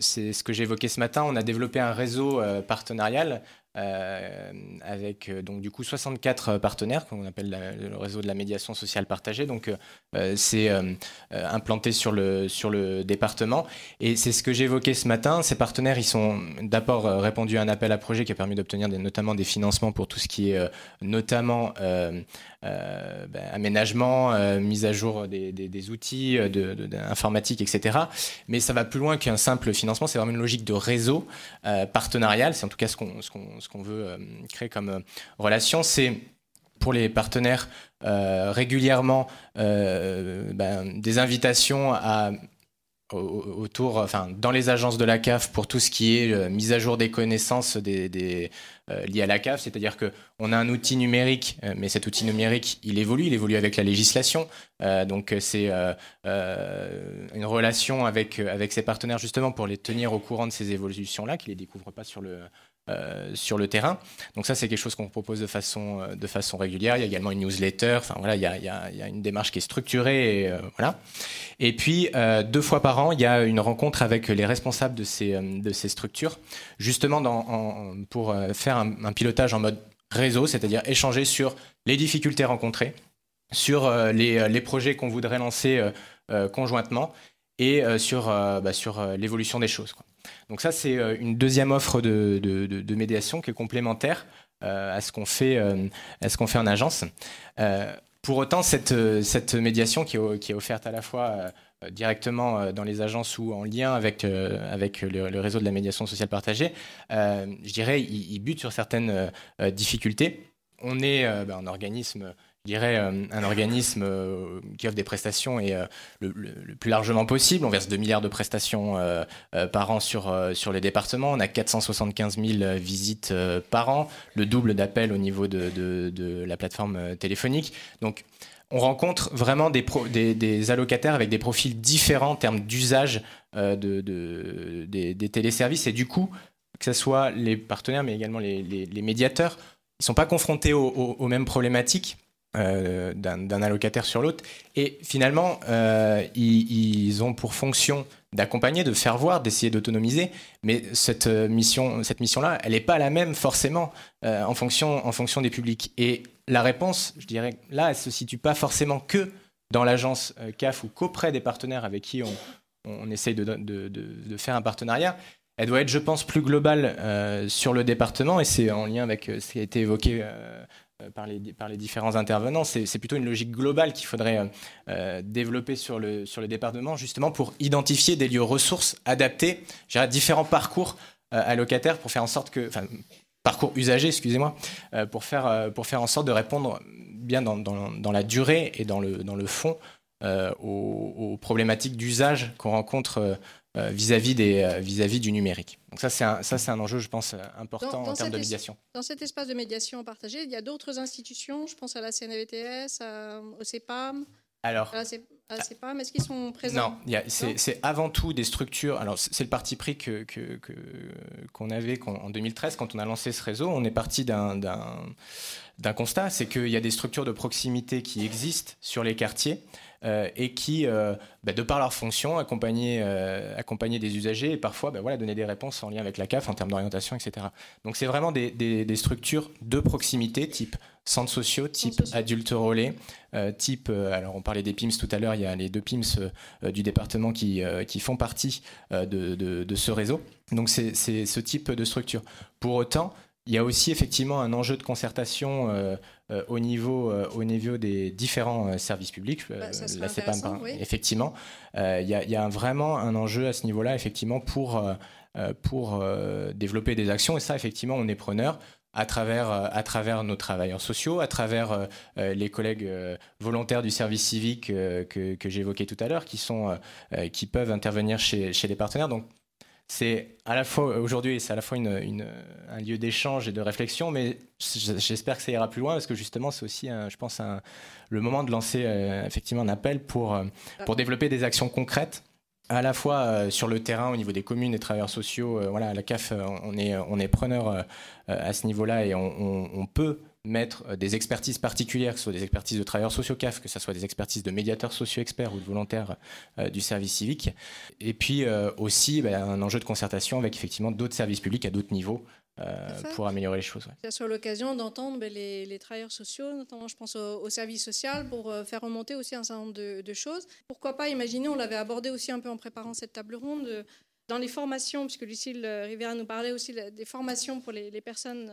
c'est ce que j'ai ce matin. On a développé un réseau partenarial euh, avec euh, donc du coup 64 euh, partenaires qu'on appelle le réseau de la médiation sociale partagée. Donc c'est implanté sur le sur le département et c'est ce que évoqué ce matin. Ces partenaires, ils sont d'abord répondu à un appel à projet qui a permis d'obtenir notamment des financements pour tout ce qui est notamment ben, aménagement, mise à jour des, des, outils de, etc. Mais ça va plus loin qu'un simple financement. C'est vraiment une logique de réseau partenarial. C'est en tout cas ce qu'on ce qu'on ce qu'on veut créer comme relation. C'est pour les partenaires régulièrement ben, des invitations autour, enfin, dans les agences de la CAF pour tout ce qui est euh, mise à jour des connaissances euh, liées à la CAF, c'est-à-dire que on a un outil numérique, euh, mais cet outil numérique, il évolue, il évolue avec la législation, donc c'est une relation avec avec partenaires justement pour les tenir au courant de ces évolutions-là, qu'ils les découvrent pas sur le euh, sur le terrain. Donc ça, c'est quelque chose qu'on propose de façon, euh, de façon régulière. Il y a également une newsletter. Enfin voilà, il y a, une démarche qui est structurée. Et, euh, puis deux fois par an, il y a une rencontre avec les responsables de ces, structures, justement pour faire un, pilotage en mode réseau, c'est-à-dire échanger sur les difficultés rencontrées, sur les, projets qu'on voudrait lancer conjointement et sur, bah, l'évolution des choses. Donc ça, c'est euh, une deuxième offre de, médiation qui est complémentaire euh, à ce qu'on fait, euh, ce qu'on fait en agence. pour autant, cette, cette médiation qui est, offerte à la fois directement dans les agences ou en lien avec, avec le, réseau de la médiation sociale partagée, je dirais, il, bute sur certaines difficultés. On est ben, un organisme je dirais, euh, un organisme euh, qui offre des prestations et euh, le, plus largement possible. On verse 2 milliards de prestations par an sur, sur les départements. On a 475 000 visites par an, le double d'appels au niveau de, de, la plateforme téléphonique. Donc, on rencontre vraiment des, des, allocataires avec des profils différents en termes d'usage de, des, téléservices. Et du coup, que ce soit les partenaires, mais également les, les, médiateurs, ils ne sont pas confrontés aux mêmes problématiques euh, d'un allocataire sur l'autre. Et finalement, euh, ils, ont pour fonction d'accompagner, de faire voir, d'essayer d'autonomiser. Mais cette euh, mission, cette mission-là, elle n'est pas la même forcément en fonction, en fonction des publics. Et la réponse, je dirais, là, elle se situe pas forcément que dans l'agence CAF ou qu'auprès des partenaires avec qui on, on essaye de, de, de, faire un partenariat, elle doit être, je pense, plus globale sur le département, et c'est en lien avec ce qui a été évoqué par les, par les différents intervenants. C'est plutôt une logique globale qu'il faudrait développer sur le, sur département, justement pour identifier des lieux ressources adaptés, à différents parcours allocataires pour faire en sorte que, parcours usager, excusez-moi, euh, pour, faire, euh, pour faire en sorte de répondre bien dans, la durée et dans le, fond euh, aux, problématiques d'usage qu'on rencontre vis-à-vis vis -vis du numérique. Donc ça, c'est un, ça, un enjeu, je pense, important en termes de médiation. Dans cet espace de médiation partagée, il y a d'autres institutions, je pense à la CNVTS, au CEPAM, alors, mais est-ce qu'ils sont présents? Non, c'est avant tout des structures. Alors, c'est le parti pris qu'on que, que, avait en 2013 quand on a lancé ce réseau. On est parti d'un constat, c'est qu'il y a des structures de proximité qui existent sur les quartiers. Euh, et qui, euh, bah, de par leur fonction, accompagner, euh, accompagner des usagers et parfois bah, voilà, donner des réponses en lien avec la CAF en termes d'orientation, etc. Donc c'est vraiment des, des, structures de proximité type centres sociaux, type adultes relais, type, alors on parlait des PIMS tout à l'heure, il y a les deux PIMS du département qui, qui font partie de, de, de, ce réseau. Donc c'est ce type de structure. Pour autant, il y a aussi effectivement un enjeu de concertation euh, euh, au, niveau, euh, au niveau des différents services publics. Bah, la CEPAM, effectivement. il y a, y a vraiment un enjeu à ce niveau-là, effectivement, pour, pour développer des actions. Et ça, effectivement, on est preneur à travers, à travers nos travailleurs sociaux, à travers les collègues volontaires du service civique que, que j'évoquais tout à l'heure, qui, sont, qui peuvent intervenir chez, chez les partenaires. Donc c'est à la fois aujourd'hui c'est à la fois une, un lieu d'échange et de réflexion, mais j'espère que ça ira plus loin parce que justement c'est aussi, je pense, le moment de lancer euh, effectivement un appel pour euh, pour développer des actions concrètes à la fois euh, sur le terrain au niveau des communes et travailleurs sociaux. voilà, la CAF, on est on est preneur à ce niveau-là et on, on peut mettre euh, des expertises particulières, que ce soit des expertises de travailleurs sociaux CAF, que ce soit des expertises de médiateurs socio-experts ou de volontaires euh, du service civique. Et puis euh, aussi ben, un enjeu de concertation avec effectivement d'autres services publics à d'autres niveaux pour améliorer les choses. Ouais. sur l'occasion d'entendre ben, les, travailleurs sociaux, notamment je pense au, service social, pour faire remonter aussi un certain nombre de, choses. Pourquoi pas imaginer, on l'avait abordé aussi un peu en préparant cette table ronde, dans les formations, puisque Lucille Rivera nous parlait aussi des formations pour les, personnes,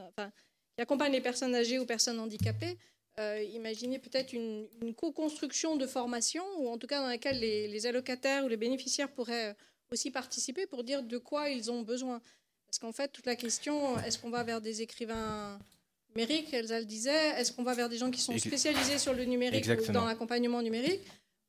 qui accompagne les personnes âgées ou personnes handicapées, euh, imaginez peut-être une, co-construction de formation, ou en tout cas dans laquelle les, allocataires ou les bénéficiaires pourraient aussi participer pour dire de quoi ils ont besoin. Parce qu'en fait, toute la question, est-ce qu'on va vers des écrivains numériques, Elsa le disait, est-ce qu'on va vers des gens qui sont spécialisés sur le numérique ou dans l'accompagnement numérique?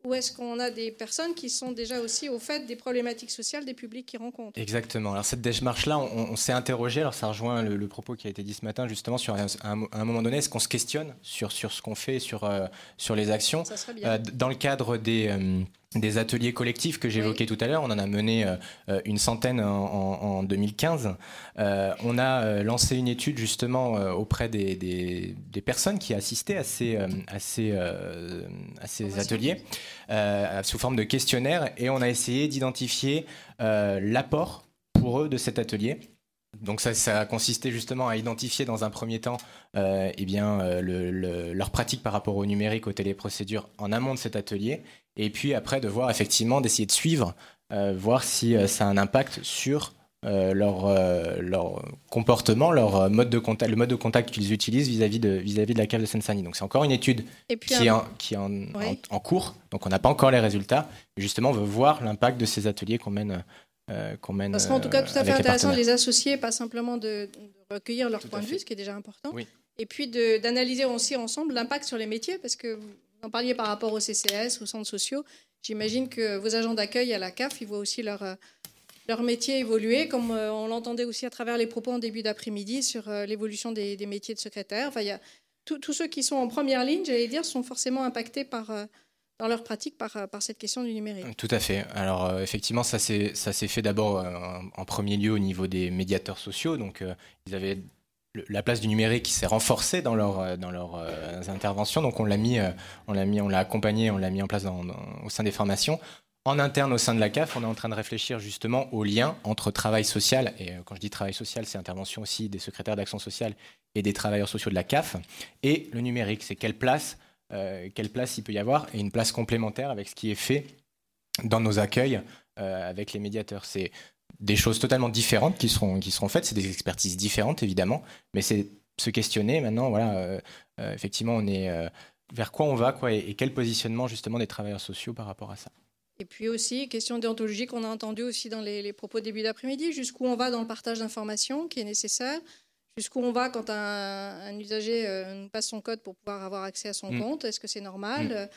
Ou est-ce qu'on a des personnes qui sont déjà aussi au fait des problématiques sociales des publics qu'ils rencontrent Exactement. Alors cette démarche-là, on, s'est interrogé, alors ça rejoint le, propos qui a été dit ce matin, justement, sur un, un, moment donné, est-ce qu'on se questionne sur, sur ce qu'on fait, sur, euh, sur les actions? Ça bien. Euh, Dans le cadre des... Euh, des ateliers collectifs que j'évoquais tout à l'heure. On en a mené euh, euh, une centaine en, 2015. Euh, on a lancé une étude justement auprès des, des, personnes qui assistaient à ces, à ces, à ces ateliers sous forme de questionnaire et on a essayé d'identifier l'apport pour eux de cet atelier. Donc ça, ça a consisté justement à identifier dans un premier temps eh bien, leur pratique par rapport au numérique, aux téléprocédures en amont de cet atelier et puis après de voir effectivement, d'essayer de suivre, euh, voir si euh, ça a un impact sur euh, leur, leur comportement, leur mode de contact, le mode de contact qu'ils utilisent vis-à-vis de, vis-à-vis de la cave de Seine-Saint-Denis. Donc c'est encore une étude qui, est en, qui en, en, cours, donc on n'a pas encore les résultats. Justement, on veut voir l'impact de ces ateliers qu'on mène. qu'on mène ça sera en tout cas tout à fait intéressant de les associer, pas simplement de, recueillir leur point de vue, ce qui est déjà important, oui. et puis d'analyser aussi ensemble l'impact sur les métiers, parce que vous en parliez par rapport au CCS, aux centres sociaux. J'imagine que vos agents d'accueil à la CAF, ils voient aussi leur, euh, métier évoluer, comme euh, on l'entendait aussi à travers les propos en début d'après-midi sur euh, l'évolution des, métiers de secrétaire. Enfin, tous ceux qui sont en première ligne, j'allais dire, sont forcément impactés dans leur pratique par cette question du numérique. Tout à fait. Alors effectivement, ça s'est fait d'abord en premier lieu au niveau des médiateurs sociaux. Donc ils avaient la place du numérique s'est renforcée dans, leur, euh, leurs euh, interventions. Donc on l'a mis, euh, on l'a mis, on l'a accompagné, on l'a mis en place au sein des formations. En interne, au sein de la CAF, on est en train de réfléchir justement au lien entre travail social, et quand je dis travail social, c'est intervention aussi des secrétaires d'action sociale et des travailleurs sociaux de la CAF, et le numérique. C'est quelle place quelle place il peut y avoir et une place complémentaire avec ce qui est fait dans nos accueils avec les médiateurs. Des choses totalement différentes qui seront, qui seront faites, c'est des expertises différentes évidemment, mais c'est se questionner maintenant, voilà, effectivement, on est vers quoi on va quoi, et, quel positionnement justement des travailleurs sociaux par rapport à ça. Et puis aussi, question déontologique, on a entendu aussi dans les, propos début d'après-midi, jusqu'où on va dans le partage d'informations qui est nécessaire, jusqu'où on va quand un, usager euh, nous passe son code pour pouvoir avoir accès à son mm. compte, est-ce que c'est normal mm.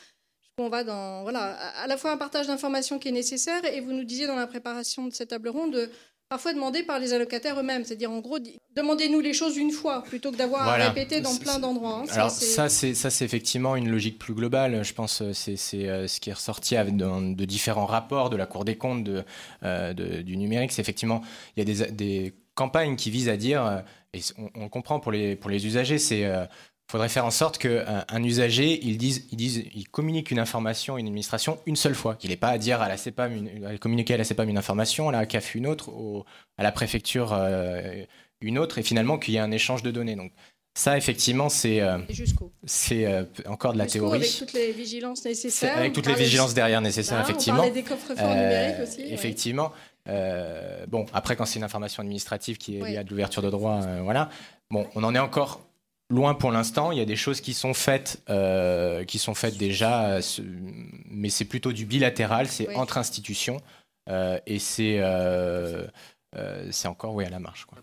On va dans, voilà, à la fois un partage d'informations qui est nécessaire, et vous nous disiez dans la préparation de cette table ronde, parfois demandé par les allocataires eux-mêmes. C'est-à-dire, en gros, demandez-nous les choses une fois plutôt que d'avoir à répéter dans plein d'endroits. Hein. Alors, ça, c'est ça, c'est effectivement une logique plus globale. Je pense euh, c'est c'est euh, ce qui est ressorti avec de, différents rapports de la Cour des comptes de, euh, du numérique. C'est effectivement, il y a des, des, campagnes qui visent à dire, et on, on, comprend pour les, pour les usagers, c'est faudrait faire en sorte qu'un un usager, il, dise, il, dise, il communique une information à une administration une seule fois. Qu'il n'ait pas à dire à la CEPAM, une, communiquer à la CEPAM une information, à la CAF une autre, à la préfecture euh, une autre, et finalement qu'il y ait un échange de données. Donc ça, effectivement, c'est euh, euh, encore de la théorie. Avec toutes les vigilances nécessaires. Avec toutes les vigilances derrière nécessaires, effectivement. On des coffres-forts numériques aussi. Effectivement. bon, après, quand c'est une information administrative qui est liée à de l'ouverture de droit, voilà. Bon, on en est encore loin pour l'instant. Il y a des choses qui sont faites, euh, qui sont faites déjà, mais c'est plutôt du bilatéral, c'est entre institutions euh, et c'est euh, c'est encore oui à la marche. Quoi.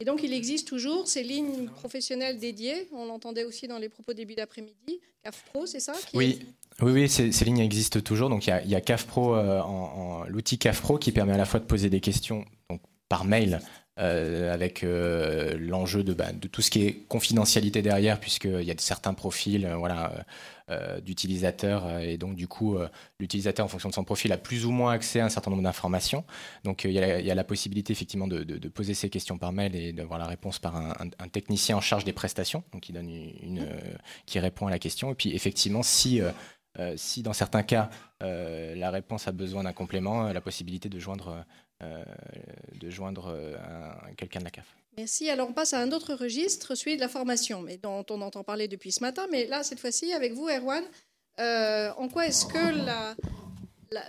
Et donc il existe toujours ces lignes professionnelles dédiées. On l'entendait aussi dans les propos début d'après-midi. CAFPRO, c'est ça Oui. Oui, oui, ces, lignes existent toujours. Donc il y a, il y a CAFPRO, en, l'outil CAFPRO qui permet à la fois de poser des questions donc, par mail euh, avec euh, l'enjeu de, bah, de, tout ce qui est confidentialité derrière, puisqu'il y a certains profils euh, voilà, d'utilisateurs, et donc du coup, l'utilisateur, en fonction de son profil, a plus ou moins accès à un certain nombre d'informations. Donc il y, a, la possibilité effectivement de, poser ces questions par mail et d'avoir la réponse par un, technicien en charge des prestations, donc qui, donne une, qui répond à la question. Et puis effectivement, si... si dans certains cas la réponse a besoin d'un complément, la possibilité de joindre de joindre euh, quelqu'un de la CAF. Merci. Alors on passe à un autre registre, celui de la formation, mais dont on entend parler depuis ce matin. Mais là, cette fois-ci, avec vous, Erwan, euh, en quoi est-ce que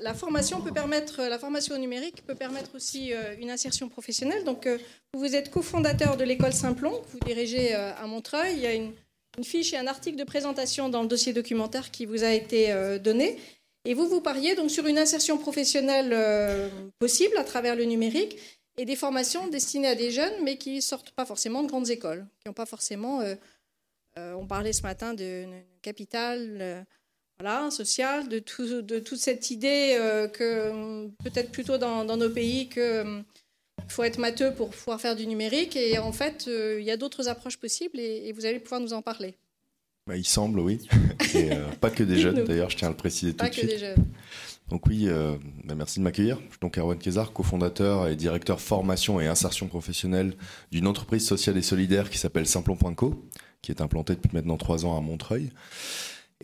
la, formation peut permettre, la formation numérique peut permettre aussi une insertion professionnelle? Donc, vous êtes cofondateur de l'école Simplon, que vous dirigez à Montreuil. Il y a une, fiche et un article de présentation dans le dossier documentaire qui vous a été donné. Et vous, vous pariez donc sur une insertion professionnelle euh, possible à travers le numérique et des formations destinées à des jeunes, mais qui ne sortent pas forcément de grandes écoles, qui n'ont pas forcément. Euh, euh, on parlait ce matin de capital voilà, social, de, tout, de toute cette idée que peut-être plutôt dans, nos pays qu'il faut être matheux pour pouvoir faire du numérique. Et en fait, il y a d'autres approches possibles et vous allez pouvoir nous en parler. Bah, il semble, oui. [LAUGHS] Et, euh, pas que des jeunes, d'ailleurs, je tiens à le préciser tout de suite. Pas que des jeunes. Donc oui, euh, bah, merci de m'accueillir. Je suis donc Erwan Kézar, cofondateur et directeur formation et insertion professionnelle d'une entreprise sociale et solidaire qui s'appelle Simplon.co, qui est implantée depuis maintenant trois ans à Montreuil.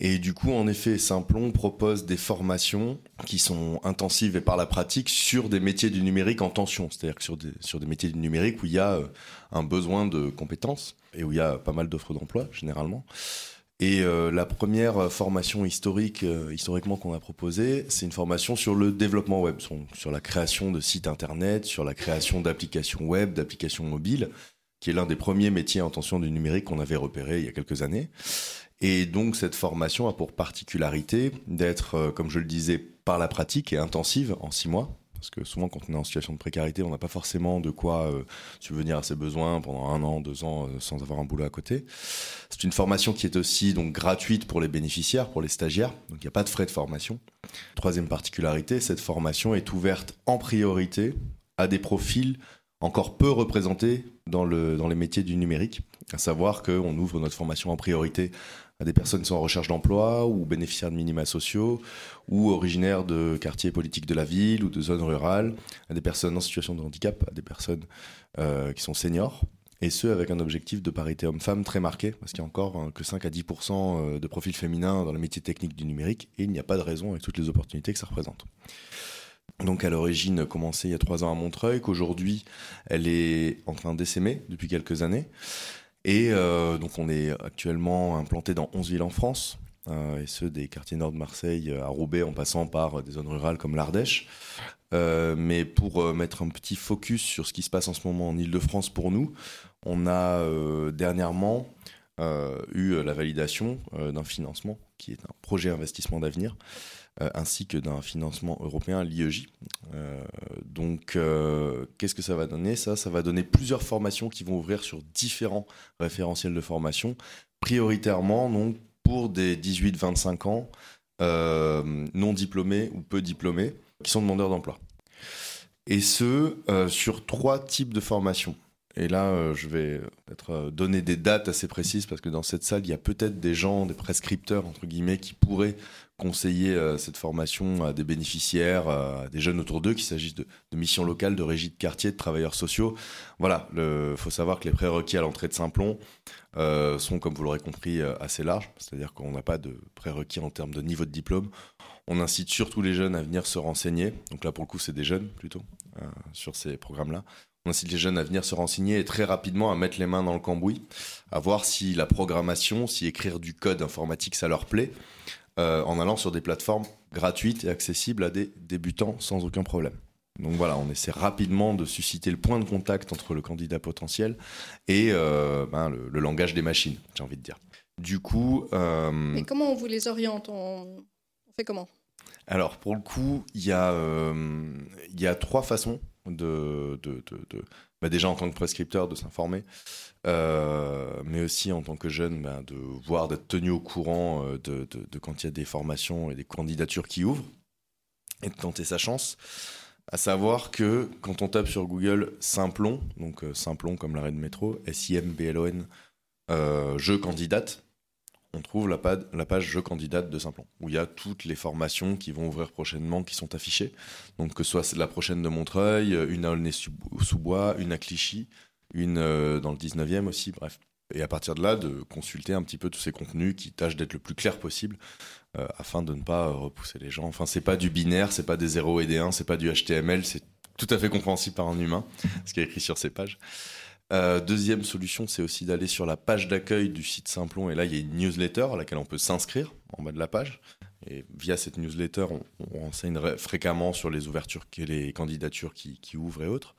Et du coup, en effet, Simplon propose des formations qui sont intensives et par la pratique sur des métiers du numérique en tension, c'est-à-dire sur des, sur des métiers du numérique où il y a euh, un besoin de compétences et où il y a pas mal d'offres d'emploi généralement. Et euh, la première formation historique, euh, historiquement qu'on a proposée, c'est une formation sur le développement web, sur, sur, la création de sites internet, sur la création d'applications web, d'applications mobiles, qui est l'un des premiers métiers en tension du numérique qu'on avait repéré il y a quelques années. Et donc cette formation a pour particularité d'être, euh, comme je le disais, par la pratique et intensive en six mois. Parce que souvent, quand on est en situation de précarité, on n'a pas forcément de quoi euh, subvenir à ses besoins pendant un an, deux ans, euh, sans avoir un boulot à côté. C'est une formation qui est aussi donc gratuite pour les bénéficiaires, pour les stagiaires. Donc il n'y a pas de frais de formation. Troisième particularité, cette formation est ouverte en priorité à des profils encore peu représentés dans, le, dans les métiers du numérique. À savoir qu'on ouvre notre formation en priorité à des personnes qui sont en recherche d'emploi ou bénéficiaires de minima sociaux ou originaires de quartiers politiques de la ville ou de zones rurales, à des personnes en situation de handicap, à des personnes euh, qui sont seniors. Et ce, avec un objectif de parité homme-femme très marqué, parce qu'il y a encore hein, que 5 à 10% euh, de profils féminins dans les métiers techniques du numérique, et il n'y a pas de raison avec toutes les opportunités que ça représente. Donc à l'origine commencée il y a trois ans à Montreuil, qu'aujourd'hui elle est en train d'essaimer depuis quelques années. Et euh, donc on est actuellement implanté dans 11 villes en France, et ceux des quartiers nord de Marseille à Roubaix en passant par des zones rurales comme l'Ardèche. mais pour mettre un petit focus sur ce qui se passe en ce moment en Ile-de-France pour nous, on a dernièrement eu la validation d'un financement qui est un projet investissement d'avenir euh, ainsi que d'un financement européen, l'IEJ. Euh, donc, euh, qu'est-ce que ça va donner? Ça, ça va donner plusieurs formations qui vont ouvrir sur différents référentiels de formation, prioritairement donc pour des 18-25 ans non diplômés ou peu diplômés qui sont demandeurs d'emploi. Et ce, sur trois types de formations. Et là, je vais peut-être donner des dates assez précises parce que dans cette salle, il y a peut-être des gens, des prescripteurs, entre guillemets, qui pourraient conseiller euh, cette formation à des bénéficiaires, à des jeunes autour d'eux, qu'il s'agisse de, missions locales, de régies de quartier, de travailleurs sociaux. Voilà, il faut savoir que les prérequis à l'entrée de Saint-Plon euh, sont, comme vous l'aurez compris, euh, assez larges. C'est-à-dire qu'on n'a pas de prérequis en termes de niveau de diplôme. On incite surtout les jeunes à venir se renseigner. Donc là, pour le coup, c'est des jeunes plutôt sur ces programmes-là. On incite les jeunes à venir se renseigner et très rapidement à mettre les mains dans le cambouis, à voir si la programmation, si écrire du code informatique, ça leur plaît. Euh, en allant sur des plateformes gratuites et accessibles à des débutants sans aucun problème. Donc voilà, on essaie rapidement de susciter le point de contact entre le candidat potentiel et euh, ben, le, langage des machines, j'ai envie de dire. Du coup. Euh, Mais comment on vous les oriente? On... fait comment? Alors, pour le coup, il y, a, y a trois façons de, de, de, bah, déjà en tant que prescripteur de s'informer, euh, mais aussi en tant que jeune bah, de voir, d'être tenu au courant euh, de, quand il y a des formations et des candidatures qui ouvrent et de tenter sa chance. À savoir que quand on tape sur Google Simplon, donc euh, Simplon comme l'arrêt de métro, S-I-M-B-L-O-N, je candidate, on trouve la, page Je candidate de Simplon, où il y a toutes les formations qui vont ouvrir prochainement, qui sont affichées. Donc que ce soit la prochaine de Montreuil, une à Aulnay-sous-Bois, une à Clichy, une euh, dans le 19e aussi, bref. Et à partir de là, de consulter un petit peu tous ces contenus qui tâchent d'être le plus clair possible, euh, afin de ne pas repousser les gens. Enfin, c'est pas du binaire, c'est pas des 0 et des 1, c'est pas du HTML, c'est tout à fait compréhensible par un humain, [LAUGHS] ce qui est écrit sur ces pages. Euh, deuxième solution, c'est aussi d'aller sur la page d'accueil du site Simplon. Et là, il y a une newsletter à laquelle on peut s'inscrire en bas de la page. Et via cette newsletter, on, on renseigne fréquemment sur les ouvertures, les candidatures qui, ouvrent et autres.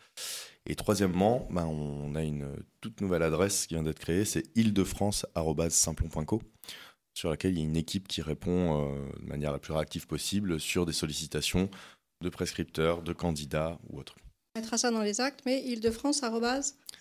Et troisièmement, ben, on a une toute nouvelle adresse qui vient d'être créée, c'est île-de-france.simplon.co, sur laquelle il y a une équipe qui répond euh, de manière la plus réactive possible sur des sollicitations de prescripteurs, de candidats ou autres. On mettra ça dans les actes, mais île-de-france,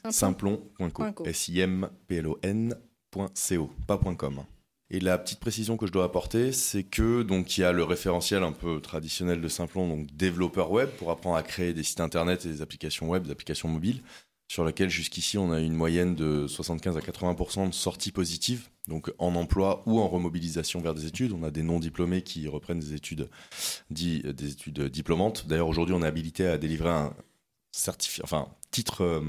Simplon.co. S-I-M-P-L-O-N.co, pas .com. Et la petite précision que je dois apporter, c'est que donc il y a le référentiel un peu traditionnel de Simplon, donc développeur web pour apprendre à créer des sites internet et des applications web, des applications mobiles, sur lesquelles jusqu'ici on a une moyenne de 75 à 80% de sorties positives, donc en emploi ou en remobilisation vers des études. On a des non diplômés qui reprennent des études, des études diplômantes. D'ailleurs aujourd'hui on est habilité à délivrer un, enfin, titre, euh,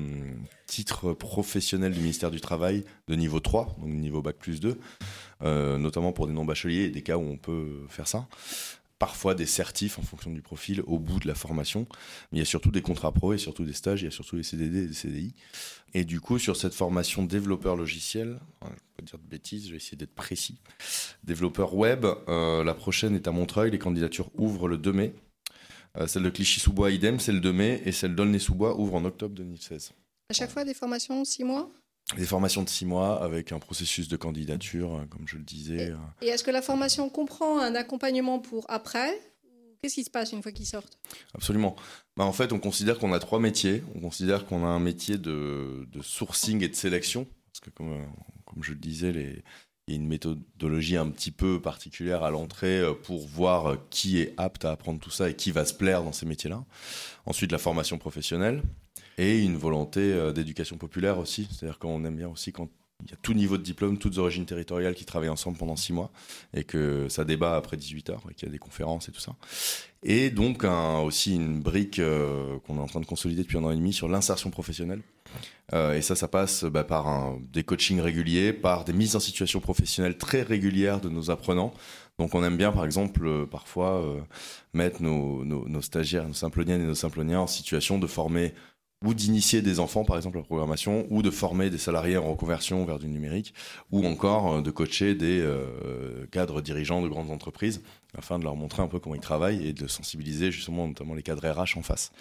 titre professionnel du ministère du Travail de niveau 3, donc niveau bac plus 2, euh, notamment pour des non-bacheliers et des cas où on peut faire ça. Parfois des certifs en fonction du profil au bout de la formation. Mais il y a surtout des contrats pro et surtout des stages, il y a surtout des CDD et des CDI. Et du coup, sur cette formation développeur logiciel, je vais pas dire de bêtises, je vais essayer d'être précis. Développeur web, euh, la prochaine est à Montreuil, les candidatures ouvrent le 2 mai. Euh, celle de Clichy-sous-Bois, idem, celle de mai, et celle d'Aulnay-sous-Bois ouvre en octobre 2016. À chaque fois, des formations six mois? Des formations de six mois avec un processus de candidature, euh, comme je le disais. Et, est-ce que la formation comprend un accompagnement pour après? Qu'est-ce qui se passe une fois qu'ils sortent? Absolument. Bah, en fait, on considère qu'on a trois métiers. On considère qu'on a un métier de, sourcing et de sélection. Parce que, comme, euh, comme je le disais, les, il y a une méthodologie un petit peu particulière à l'entrée euh, pour voir euh, qui est apte à apprendre tout ça et qui va se plaire dans ces métiers-là. Ensuite, la formation professionnelle et une volonté euh, d'éducation populaire aussi. C'est-à-dire qu'on aime bien aussi quand il y a tout niveau de diplôme, toutes origines territoriales qui travaillent ensemble pendant six mois et que ça débat après 18 heures et qu'il y a des conférences et tout ça. Et donc aussi une brique qu'on est en train de consolider depuis un an et demi sur l'insertion professionnelle euh, et ça, ça passe bah, par des coachings réguliers, par des mises en situation professionnelle très régulières de nos apprenants. Donc on aime bien, par exemple, euh, parfois euh, mettre nos, nos, stagiaires, nos simploniennes et nos simploniens en situation de former ou d'initier des enfants, par exemple, à la programmation, ou de former des salariés en reconversion vers du numérique, ou encore euh, de coacher des euh, cadres dirigeants de grandes entreprises, afin de leur montrer un peu comment ils travaillent et de sensibiliser justement notamment les cadres RH en face.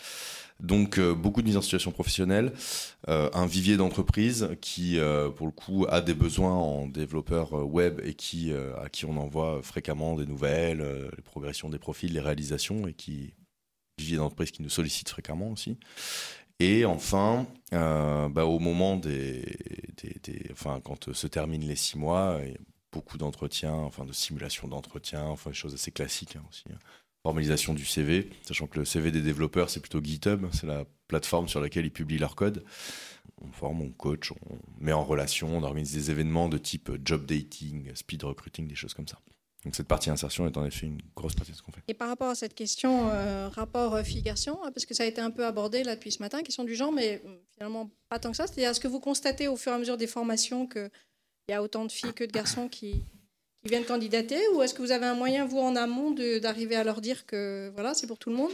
Donc euh, beaucoup de mise en situation professionnelle, un vivier d'entreprise qui, pour le coup, a des besoins en développeurs web et qui, à qui on envoie fréquemment des nouvelles, les progressions des profils, les réalisations, et qui vivier d'entreprise qui nous sollicite fréquemment aussi. Et enfin, euh, bah, au moment des, enfin, quand se terminent les six mois, beaucoup d'entretiens, enfin de simulation d'entretien, enfin des choses assez classiques hein, aussi. Hein. Formalisation du CV, sachant que le CV des développeurs c'est plutôt GitHub, c'est la plateforme sur laquelle ils publient leur code. On forme, on coach, on met en relation, on organise des événements de type job dating, speed recruiting, des choses comme ça. Donc cette partie insertion est en effet une grosse partie de ce qu'on fait. Et par rapport à cette question, euh, rapport euh, fille-garçon, hein, parce que ça a été un peu abordé là depuis ce matin, question du genre, mais euh, finalement pas tant que ça. C'est-à-dire, est-ce que vous constatez au fur et à mesure des formations qu'il y a autant de filles que de garçons qui, qui viennent candidater, ou est-ce que vous avez un moyen, vous, en amont, d'arriver à leur dire que voilà, c'est pour tout le monde?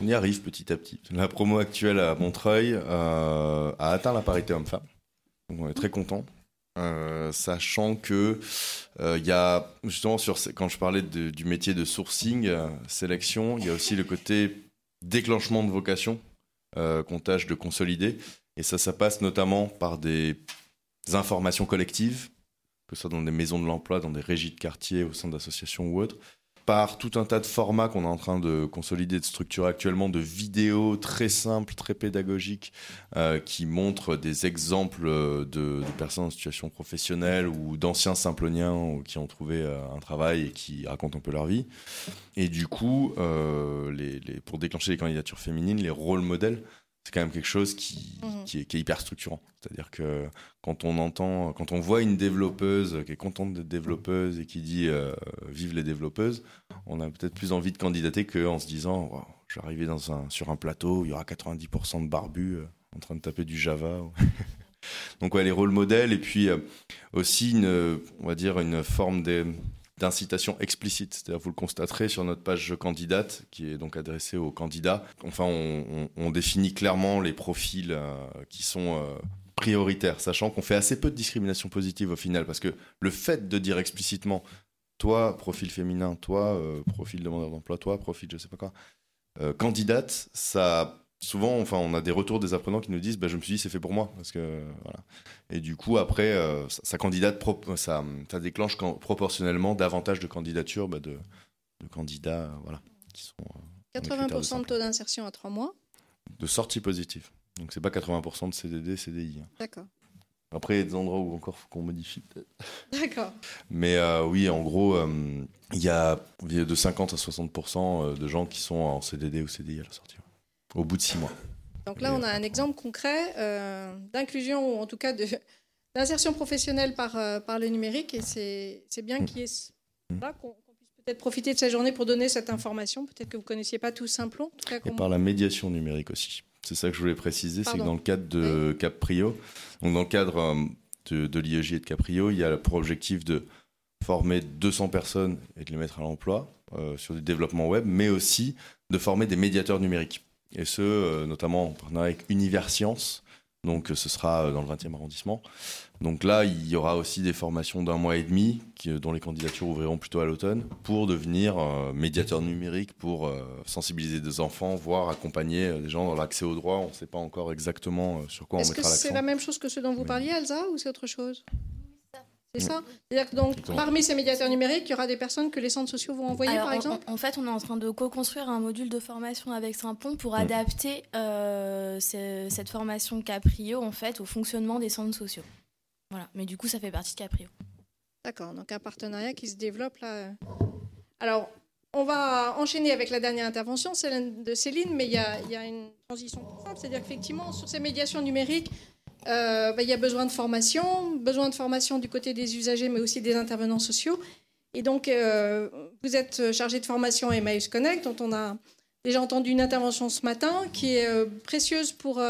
On y arrive petit à petit. La promo actuelle à Montreuil a atteint la parité homme-femme. On est très content. Euh, sachant que il euh, y a justement quand je parlais du métier de sourcing, euh, sélection, il y a aussi le côté déclenchement de vocation qu'on tâche de consolider. Et ça, ça passe notamment par des informations collectives, que ce soit dans des maisons de l'emploi, dans des régies de quartier, au sein d'associations ou autres, par tout un tas de formats qu'on est en train de consolider, de structurer actuellement, de vidéos très simples, très pédagogiques, euh, qui montrent des exemples de, personnes en situation professionnelle ou d'anciens simploniens qui ont trouvé euh, un travail et qui racontent un peu leur vie. Et du coup, euh, pour déclencher les candidatures féminines, les rôles modèles c'est quand même quelque chose qui, mhm. qui, est, hyper structurant. C'est-à-dire que quand on entend, quand on voit une développeuse qui est contente d'être développeuse et qui dit euh, vive les développeuses, on a peut-être plus envie de candidater qu'en se disant je vais arriver dans un, sur un plateau, il y aura 90% de barbus euh, en train de taper du Java. [LAUGHS] Donc ouais, les rôles modèles et puis euh, aussi une, on va dire une forme de d'incitation explicite. C'est-à-dire, vous le constaterez sur notre page candidate, qui est donc adressée aux candidats. Enfin, on, définit clairement les profils euh, qui sont euh, prioritaires, sachant qu'on fait assez peu de discrimination positive au final, parce que le fait de dire explicitement, toi, profil féminin, toi, euh, profil demandeur d'emploi, toi, profil je sais pas quoi, candidate, ça souvent, enfin, on a des retours des apprenants qui nous disent, bah, je me suis dit, c'est fait pour moi, parce que voilà. Et du coup, après, euh, ça, candidate, ça, ça, déclenche proportionnellement davantage de candidatures bah, de, candidats, voilà, qui sont. 80% euh, de, taux d'insertion à 3 mois. De sortie positive. Donc c'est pas 80% de CDD, CDI. Hein. D'accord. Après, il y a des endroits où encore faut qu'on modifie peut-être. [LAUGHS] D'accord. Mais euh, oui, en gros, il y a de 50 à 60% de gens qui sont en CDD ou CDI à la sortie au bout de six mois. Donc là, on a un exemple concret euh, d'inclusion, ou en tout cas [LAUGHS] d'insertion professionnelle par, euh, par le numérique. Et c'est bien qu'il y ait mmh. qu'on puisse peut-être profiter de cette journée pour donner cette information. Peut-être que vous ne connaissiez pas tout Simplon. Et par la médiation numérique aussi. C'est ça que je voulais préciser, c'est que dans le cadre de Caprio, donc dans le cadre euh, de, de l'IEJ et de Caprio, il y a pour objectif de former 200 personnes et de les mettre à l'emploi sur du développement web, mais aussi de former des médiateurs numériques et ce, euh, notamment en partenariat avec Univers Science. Donc, ce sera euh, dans le 20e arrondissement. Donc là, il y aura aussi des formations d'un mois et demi, qui, dont les candidatures ouvriront plutôt à l'automne, pour devenir euh, médiateur numérique, pour sensibiliser des enfants, voire accompagner des gens dans l'accès au droit. On ne sait pas encore exactement sur quoi on mettra l'accent. Est-ce que c'est la même chose que ce dont vous parliez, Elsa, ou c'est autre chose? C'est ça? C'est-à-dire que donc, parmi ces médiateurs numériques, il y aura des personnes que les centres sociaux vont envoyer, par exemple? en, fait, on est en train de co-construire un module de formation avec Saint-Pont pour adapter euh, cette formation Caprio en fait, au fonctionnement des centres sociaux. Voilà. Mais du coup, ça fait partie de Caprio. D'accord. Donc, un partenariat qui se développe là. Alors, on va enchaîner avec la dernière intervention, celle de Céline, mais il y a, il y a une transition simple. C'est-à-dire qu'effectivement, sur ces médiations numériques, euh, bah, il y a besoin de formation, besoin de formation du côté des usagers, mais aussi des intervenants sociaux. Et donc, euh, vous êtes chargé de formation à Emmaüs Connect, dont on a déjà entendu une intervention ce matin, qui est euh, précieuse pour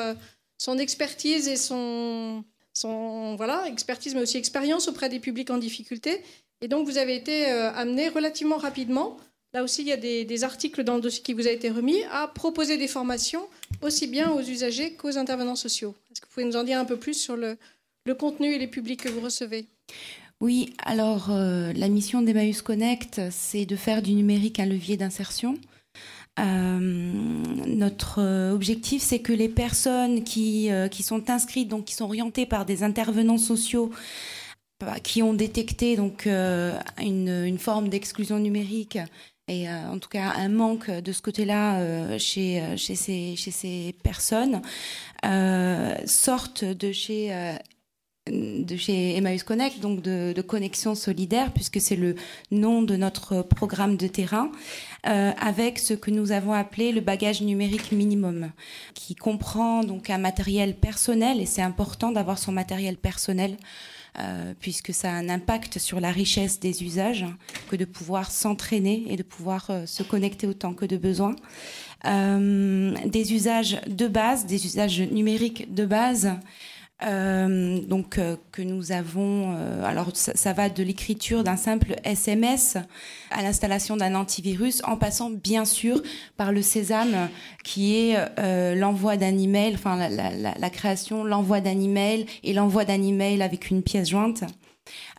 son expertise et son, son voilà, expertise, mais aussi expérience auprès des publics en difficulté. Et donc, vous avez été amené relativement rapidement Là aussi, il y a des, articles dans le dossier qui vous a été remis à proposer des formations aussi bien aux usagers qu'aux intervenants sociaux. Est-ce que vous pouvez nous en dire un peu plus sur le, contenu et les publics que vous recevez? Oui, alors euh, la mission d'Emmaüs Connect, c'est de faire du numérique un levier d'insertion. Euh, notre objectif, c'est que les personnes qui, euh, qui sont inscrites, donc qui sont orientées par des intervenants sociaux, bah, qui ont détecté donc une, une, forme d'exclusion numérique et euh, en tout cas un manque de ce côté-là euh, chez, euh, chez, ces, personnes, sortent de chez Emmaüs Connect, donc de, Connexion Solidaire, puisque c'est le nom de notre programme de terrain, euh, avec ce que nous avons appelé le bagage numérique minimum, qui comprend donc un matériel personnel, et c'est important d'avoir son matériel personnel euh, puisque ça a un impact sur la richesse des usages, que de pouvoir s'entraîner et de pouvoir euh, se connecter autant que de besoin. Euh, des usages de base, des usages numériques de base, euh, donc euh, que nous avons. Euh, alors ça, va de l'écriture d'un simple SMS à l'installation d'un antivirus, en passant bien sûr par le Sésame, qui est l'envoi d'un email, enfin la, la, la création, l'envoi d'un email et l'envoi d'un email avec une pièce jointe.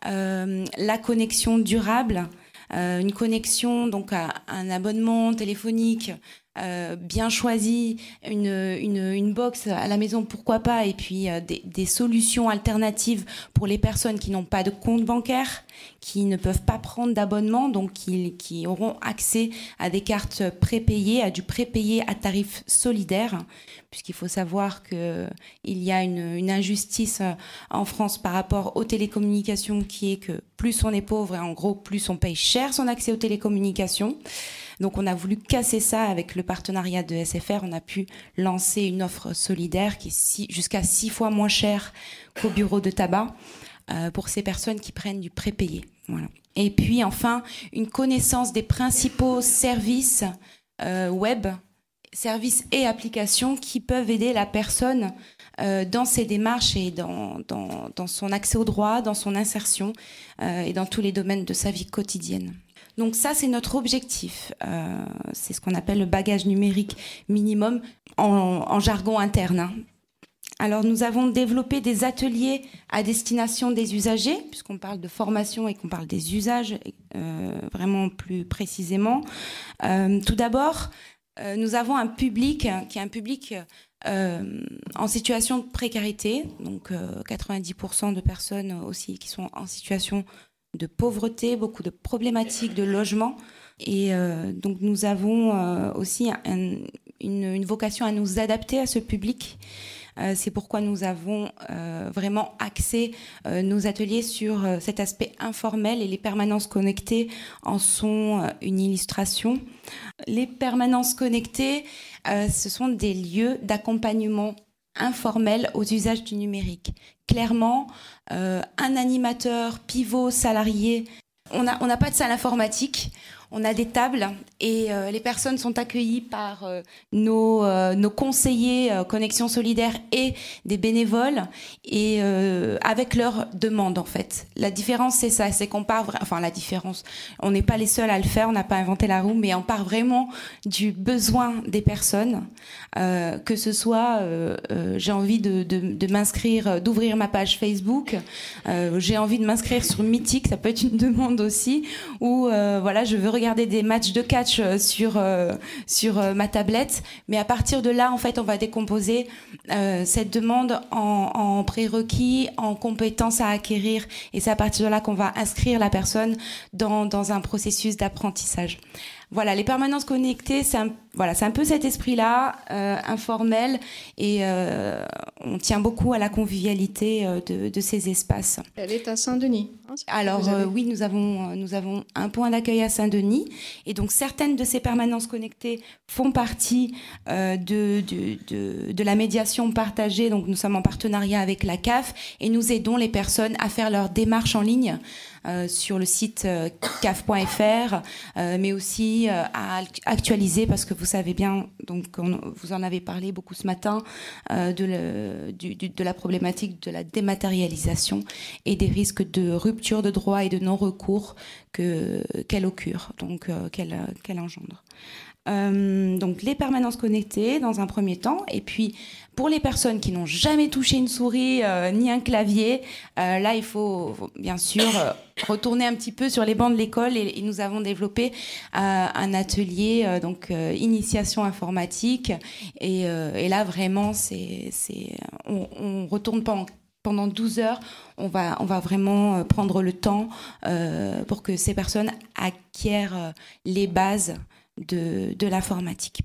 la connexion durable. une connexion donc à un abonnement téléphonique euh, bien choisi, une, une, une, box à la maison, pourquoi pas, et puis euh, des, des, solutions alternatives pour les personnes qui n'ont pas de compte bancaire, qui ne peuvent pas prendre d'abonnement, donc qui, qui, auront accès à des cartes prépayées, à du prépayé à tarif solidaire, puisqu'il faut savoir qu'il y a une, une, injustice euh, en France par rapport aux télécommunications qui est que plus on est pauvre et en gros plus on paye cher son accès aux télécommunications. Donc on a voulu casser ça avec le partenariat de SFR. On a pu lancer une offre solidaire qui est jusqu'à six fois moins chère qu'au bureau de tabac euh, pour ces personnes qui prennent du prépayé. Et puis enfin, une connaissance des principaux services euh, web, services et applications qui peuvent aider la personne euh, dans ses démarches et dans, son accès au droit, dans son insertion et dans tous les domaines de sa vie quotidienne. Donc ça, c'est notre objectif. Euh, c'est ce qu'on appelle le bagage numérique minimum en, jargon interne. Hein. Alors nous avons développé des ateliers à destination des usagers, puisqu'on parle de formation et qu'on parle des usages euh, vraiment plus précisément. Euh, tout d'abord, nous avons un public qui est un public en situation de précarité, donc 90% de personnes aussi qui sont en situation de pauvreté, beaucoup de problématiques de logement. Et euh, donc nous avons euh, aussi une, vocation à nous adapter à ce public. Euh, c'est pourquoi nous avons vraiment axé nos ateliers sur cet aspect informel et les permanences connectées en sont une illustration. Les permanences connectées, ce sont des lieux d'accompagnement informel aux usages du numérique. Clairement, un animateur, pivot, salarié, on n'a on pas de salle informatique, on a des tables et euh, les personnes sont accueillies par euh, nos, euh, nos, conseillers Connexion Solidaire et des bénévoles et avec leurs demandes en fait. La différence c'est ça, c'est qu'on part, enfin la différence, on n'est pas les seuls à le faire, on n'a pas inventé la roue, mais on part vraiment du besoin des personnes, que ce soit j'ai envie de m'inscrire, d'ouvrir ma page Facebook, j'ai envie de m'inscrire sur Mythique, ça peut être une [LAUGHS] demande aussi, ou voilà je veux regarder des matchs de catch euh, sur euh, sur euh, ma tablette, mais à partir de là, en fait, on va décomposer cette demande en, prérequis, en compétences à acquérir, et c'est à partir de là qu'on va inscrire la personne dans dans un processus d'apprentissage. Voilà, les permanences connectées, c'est un, voilà, c'est un peu cet esprit-là, euh, informel, et euh, on tient beaucoup à la convivialité euh, de, de, ces espaces. Elle est à Saint-Denis. Hein, Alors oui, nous avons, nous avons un point d'accueil à Saint-Denis, et donc certaines de ces permanences connectées font partie de, de, de, de la médiation partagée. Donc nous sommes en partenariat avec la CAF, et nous aidons les personnes à faire leur démarche en ligne sur le site caf.fr, mais aussi à actualiser parce que vous savez bien, donc vous en avez parlé beaucoup ce matin, de, de la problématique de la dématérialisation et des risques de rupture de droit et de non-recours qu'elle occure, donc qu'elle engendre. Euh, donc les permanences connectées dans un premier temps, et puis pour les personnes qui n'ont jamais touché une souris euh, ni un clavier, euh, là il faut, bien sûr retourner un petit peu sur les bancs de l'école. Et, nous avons développé un atelier donc initiation informatique. Et, là vraiment c'est on, retourne pas pendant 12 heures, on va, on va vraiment prendre le temps pour que ces personnes acquièrent les bases de, l'informatique.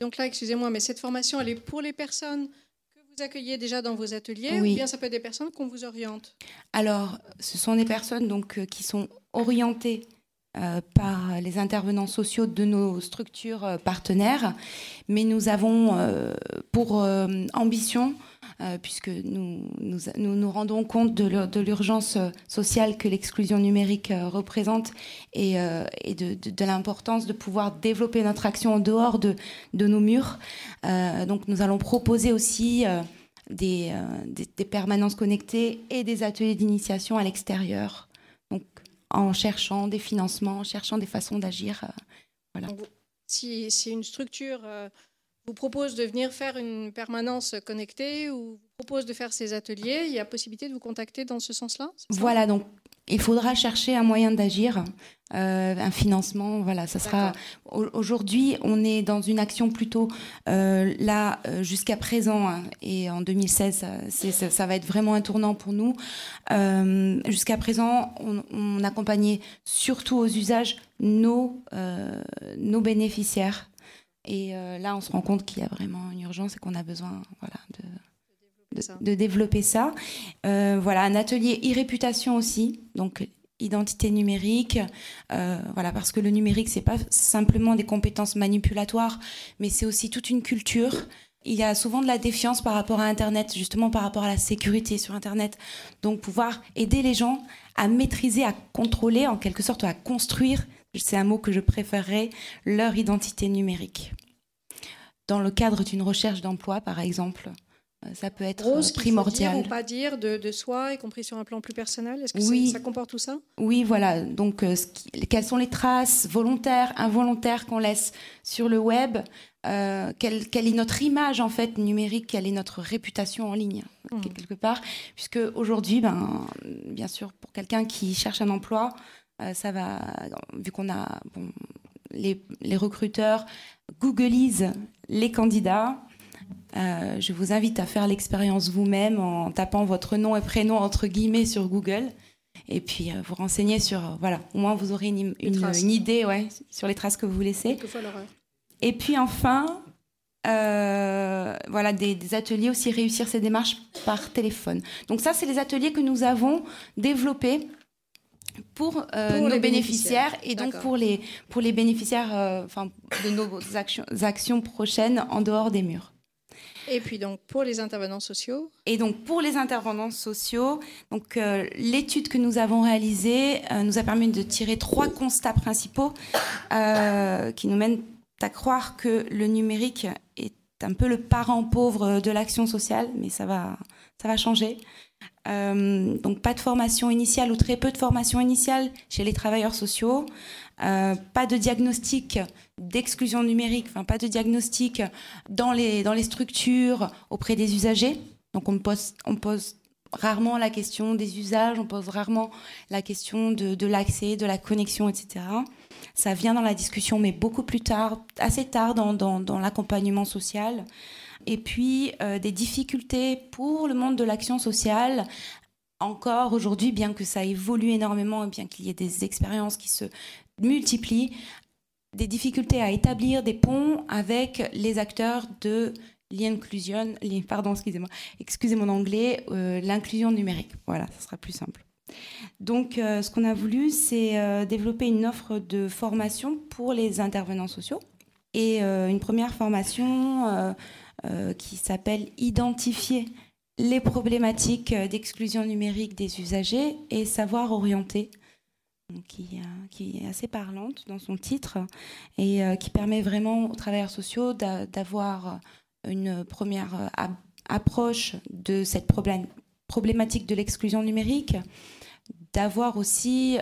Donc là, excusez-moi, mais cette formation, elle est pour les personnes que vous accueillez déjà dans vos ateliers ou bien ça peut être des personnes qu'on vous oriente Alors, ce sont des personnes donc, euh, qui sont orientées euh, par les intervenants sociaux de nos structures euh, partenaires, mais nous avons pour ambition puisque nous nous, nous rendons compte de l'urgence euh, sociale que l'exclusion numérique euh, représente et, et de, de, l'importance de pouvoir développer notre action en dehors de, de nos murs. donc nous allons proposer aussi des, des, permanences connectées et des ateliers d'initiation à l'extérieur. Donc en cherchant des financements, en cherchant des façons d'agir. voilà. si, si, une structure vous propose de venir faire une permanence connectée ou vous propose de faire ces ateliers, il y a possibilité de vous contacter dans ce sens-là Voilà, donc il faudra chercher un moyen d'agir, euh, un financement. Voilà, ça sera. Aujourd'hui, on est dans une action plutôt euh, là euh, jusqu'à présent hein, et en 2016, ça, ça, va être vraiment un tournant pour nous. jusqu'à présent, on, on, accompagnait surtout aux usages nos nos bénéficiaires et euh, là, on se rend compte qu'il y a vraiment une urgence et qu'on a besoin voilà, de, de, développer ça. Euh, voilà, un atelier e-réputation aussi, donc identité numérique, euh, voilà, parce que le numérique, c'est pas simplement des compétences manipulatoires, mais c'est aussi toute une culture. Il y a souvent de la défiance par rapport à Internet, justement par rapport à la sécurité sur Internet. Donc pouvoir aider les gens à maîtriser, à contrôler, en quelque sorte, à construire c'est un mot que je préférerais, leur identité numérique. Dans le cadre d'une recherche d'emploi, par exemple, euh, ça peut être Rose, primordial. Dire ou pas dire de, soi, y compris sur un plan plus personnel? Est-ce que ça comporte tout ça? Oui, voilà. Donc, euh, quelles sont les traces volontaires, involontaires qu'on laisse sur le web? Euh, quelle, est notre image en fait numérique? Quelle est notre réputation en ligne mmh. quelque part? Puisque aujourd'hui, ben, bien sûr, pour quelqu'un qui cherche un emploi, euh, ça va, vu qu'on a les, recruteurs googlisent les candidats. Euh, je vous invite à faire l'expérience vous-même en tapant votre nom et prénom entre guillemets sur Google et puis euh, vous renseigner sur voilà au moins vous aurez une, idée ouais, sur les traces que vous laissez. Et puis enfin voilà des, des, ateliers aussi réussir ces démarches par téléphone. Donc ça c'est les ateliers que nous avons développés pour, euh, nos bénéficiaires, et donc pour les, pour les bénéficiaires euh, enfin, de nos actions, actions prochaines en dehors des murs. Et puis donc pour les intervenants sociaux Et donc pour les intervenants sociaux, donc euh, l'étude que nous avons réalisée nous a permis de tirer trois constats principaux qui nous mènent à croire que le numérique est un peu le parent pauvre de l'action sociale, mais ça va, ça va changer. Euh, donc pas de formation initiale ou très peu de formation initiale chez les travailleurs sociaux, euh, pas de diagnostic d'exclusion numérique, enfin pas de diagnostic dans les, dans les structures auprès des usagers. Donc on pose, on pose rarement la question des usages, on pose rarement la question de, de l'accès, de la connexion, etc. Ça vient dans la discussion, mais beaucoup plus tard, assez tard dans, dans, dans l'accompagnement social et puis euh, des difficultés pour le monde de l'action sociale. Encore aujourd'hui, bien que ça évolue énormément et bien qu'il y ait des expériences qui se multiplient, des difficultés à établir des ponts avec les acteurs de l'inclusion, pardon, excusez-moi, excusez mon anglais, euh, l'inclusion numérique. Voilà, ça sera plus simple. Donc, euh, ce qu'on a voulu, c'est développer une offre de formation pour les intervenants sociaux et une première formation qui s'appelle Identifier les problématiques d'exclusion numérique des usagers et savoir orienter. Qui, qui, est assez parlante dans son titre et qui permet vraiment aux travailleurs sociaux d'avoir une première approche de cette problématique de l'exclusion numérique, d'avoir aussi,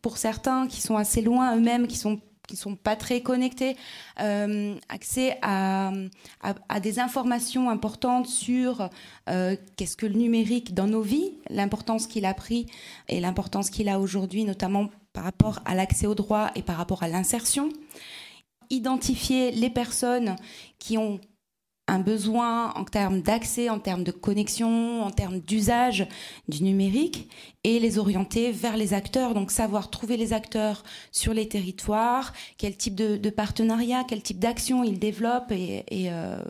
pour certains qui sont assez loin eux-mêmes, qui sont qui sont pas très connectés, euh, accès à, à, des informations importantes sur euh, qu'est-ce que le numérique dans nos vies, l'importance qu'il a pris et l'importance qu'il a aujourd'hui, notamment par rapport à l'accès aux droits et par rapport à l'insertion. Identifier les personnes qui ont un besoin en termes d'accès, en termes de connexion, en termes d'usage du numérique et les orienter vers les acteurs. Donc savoir trouver les acteurs sur les territoires, quel type de, partenariat, quel type d'action ils développent et, euh,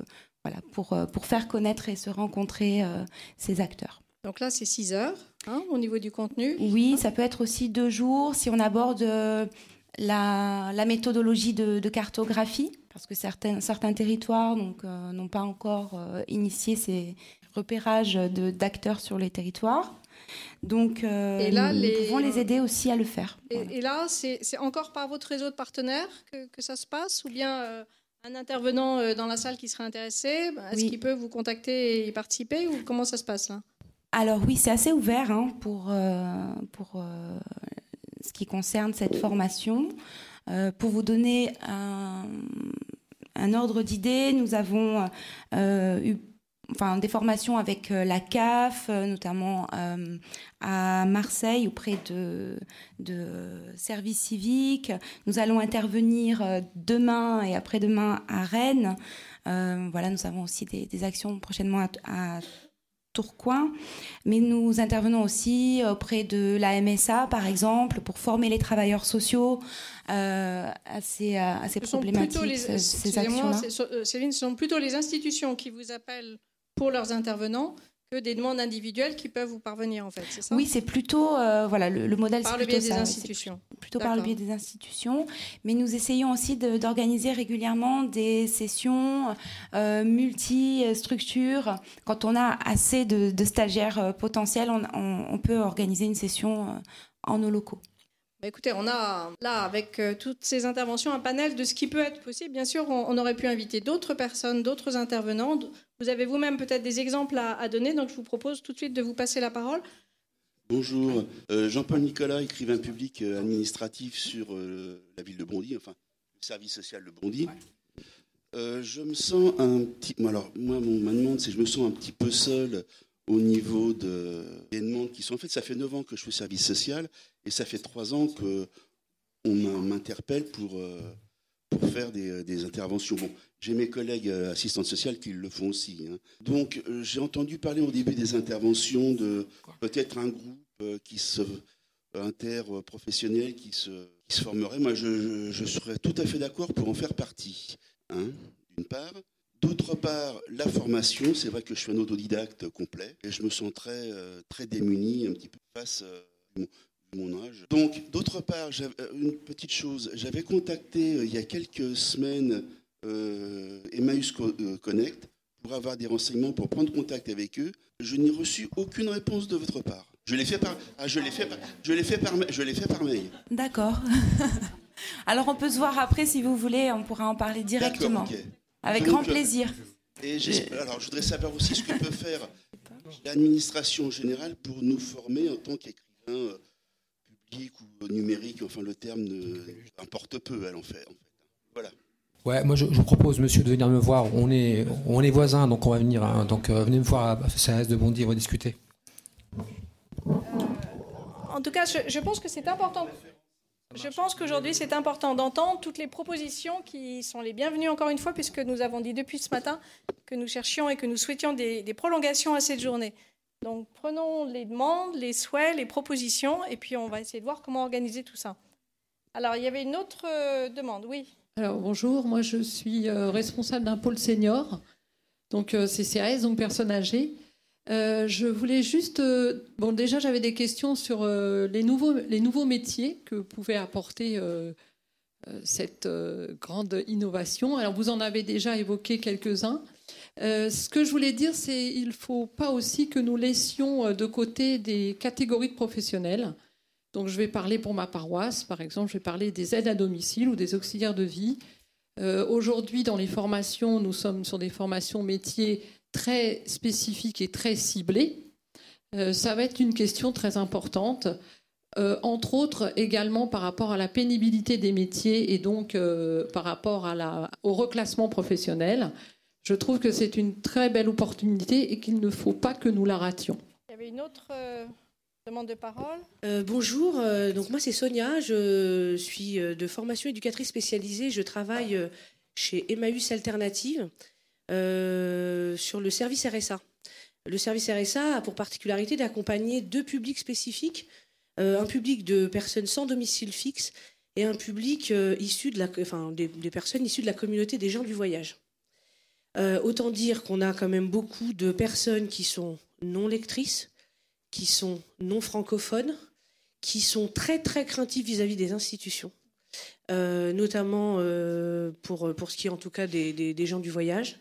voilà, pour, euh, pour faire connaître et se rencontrer euh, ces acteurs. Donc là, c'est 6 heures hein, au niveau du contenu. Oui, ça peut être aussi deux jours si on aborde la, méthodologie de, cartographie, parce que certains, certains territoires euh, n'ont pas encore euh, initié ces repérages d'acteurs sur les territoires. Donc, euh, nous, pouvons les aider aussi à le faire. Et, là, c'est encore par votre réseau de partenaires que, ça se passe Ou bien un intervenant dans la salle qui serait intéressé, bah, est-ce qu'il peut vous contacter et y participer Ou comment ça se passe là? Alors oui, c'est assez ouvert hein, pour, pour ce qui concerne cette formation. Euh, pour vous donner un, ordre d'idée, nous avons euh, eu enfin, des formations avec euh, la CAF, notamment à Marseille auprès de, services civiques. Nous allons intervenir demain et après-demain à Rennes. voilà, nous avons aussi des, actions prochainement à Tourcoing, mais nous intervenons aussi auprès de la MSA, par exemple, pour former les travailleurs sociaux à ces, à ces problématiques, les, ces actions-là. Euh, Céline, ce sont plutôt les institutions qui vous appellent pour leurs intervenants des demandes individuelles qui peuvent vous parvenir en fait, ça? Oui, c'est plutôt euh, voilà le, modèle. Par le biais des institutions. Plutôt par le biais des institutions, mais nous essayons aussi d'organiser régulièrement des sessions euh, multi-structures. Quand on a assez de, stagiaires euh, potentiels, on, peut organiser une session euh, en nos locaux. Bah, écoutez, on a là, avec toutes ces interventions, un panel de ce qui peut être possible. Bien sûr, on aurait pu inviter d'autres personnes, d'autres intervenants, vous avez vous-même peut-être des exemples à, donner, donc je vous propose tout de suite de vous passer la parole. Bonjour, euh, Jean-Paul Nicolas, écrivain public euh, administratif sur euh, la ville de Bondy, enfin le service social de Bondy. je me sens un petit. Alors, moi, mon, ma demande, c'est je me sens un petit peu seul au niveau de, des demandes qui sont. En fait, ça fait 9 ans que je fais service social et ça fait 3 ans qu'on m'interpelle pour pour faire des, des interventions. Bon, j'ai mes collègues euh, assistantes sociales qui le font aussi. Hein. Donc, euh, j'ai entendu parler au début des interventions de peut-être un groupe euh, qui se interprofessionnel qui se, qui se formerait. Moi, je, serais tout à fait d'accord pour en faire partie. Hein, d'une part. D'autre part, la formation, c'est vrai que je suis un autodidacte complet et je me sens très, très démuni un petit peu face mon âge. Donc, d'autre part, une petite chose, j'avais contacté il y a quelques semaines euh, Emmaüs euh, Connect pour avoir des renseignements, pour prendre contact avec eux. Je n'ai reçu aucune réponse de votre part. Je l'ai fait par, ah, je l'ai fait, je l'ai fait par, je l'ai fait par mail. D'accord. [LAUGHS] Alors on peut se voir après si vous voulez, on pourra en parler directement. Avec grand plaisir. Et alors je voudrais savoir aussi ce que peut faire l'administration générale pour nous former en tant qu'écrivain euh, ou numérique. Enfin le terme importe peu, elle en fait. En fait. Voilà. Ouais, moi je, je, propose, monsieur, de venir me voir. On est, on est voisins, donc on va venir. Hein. donc euh, venez me voir à CRS de Bondy, on va discuter. En tout cas, je, je pense que c'est important. Je pense qu'aujourd'hui, c'est important d'entendre toutes les propositions qui sont les bienvenues, encore une fois, puisque nous avons dit depuis ce matin que nous cherchions et que nous souhaitions des, des prolongations à cette journée. Donc, prenons les demandes, les souhaits, les propositions, et puis on va essayer de voir comment organiser tout ça. Alors, il y avait une autre euh, demande, oui. Alors bonjour, moi je suis euh, responsable d'un pôle senior, donc euh, CCAS, donc personnes âgées. Je voulais juste, bon déjà j'avais des questions sur les, nouveaux, les nouveaux métiers que pouvait apporter cette grande innovation. Alors vous en avez déjà évoqué quelques-uns. Ce que je voulais dire, c'est qu'il ne faut pas aussi que nous laissions de côté des catégories de professionnels. Donc je vais parler pour ma paroisse, par exemple, je vais parler des aides à domicile ou des auxiliaires de vie. Euh, aujourd'hui, dans les formations, nous sommes sur des formations métiers très spécifiques et très ciblées. Euh, ça va être une question très importante, euh, entre autres également par rapport à la pénibilité des métiers et donc par rapport au reclassement professionnel. Je trouve que c'est une très belle opportunité et qu'il ne faut pas que nous la rations. Il y avait une autre demande de parole? bonjour, donc moi c'est Sonia, je suis de formation éducatrice spécialisée, je travaille chez Emmaüs Alternative euh, sur le service RSA. Le service RSA a pour particularité d'accompagner deux publics spécifiques, euh, un public de personnes sans domicile fixe et un public euh, issu de la, enfin, des, personnes issues de la communauté des gens du voyage. Autant dire qu'on a quand même beaucoup de personnes qui sont non lectrices, qui sont non francophones, qui sont très très craintives vis-à-vis des institutions, notamment pour, pour ce qui est en tout cas des, gens du voyage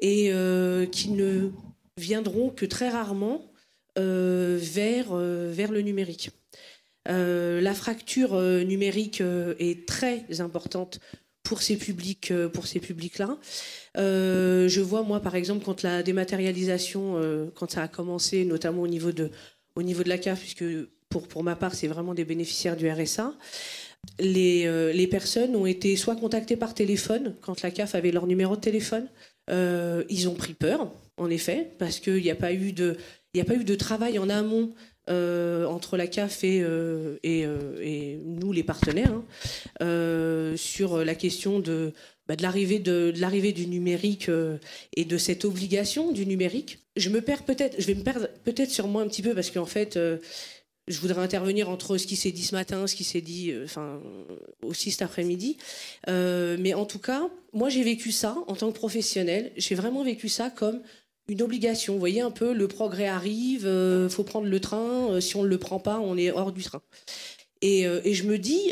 et euh, qui ne viendront que très rarement euh, vers, euh, vers le numérique. la fracture numérique est très importante pour ces publics pour ces publics là je vois moi par exemple quand la dématérialisation quand ça a commencé notamment au niveau de au niveau de la CAF puisque pour pour ma part c'est vraiment des bénéficiaires du RSA les, les personnes ont été soit contactées par téléphone quand la CAF avait leur numéro de téléphone euh, ils ont pris peur, en effet, parce qu'il n'y a pas eu de, il a pas eu de travail en amont euh, entre la CAF et, euh, et, nous, les partenaires, hein, sur la question de, bah, l'arrivée de, l'arrivée du numérique et de cette obligation du numérique. Je me perds peut-être, je vais me perdre peut-être sur moi un petit peu parce qu'en fait je voudrais intervenir entre ce qui s'est dit ce matin, ce qui s'est dit euh, enfin, aussi cet après-midi. Euh, mais en tout cas, moi j'ai vécu ça en tant que professionnel. J'ai vraiment vécu ça comme une obligation. Vous voyez un peu, le progrès arrive, euh, faut prendre le train. si on ne le prend pas, on est hors du train. Et, et je me dis,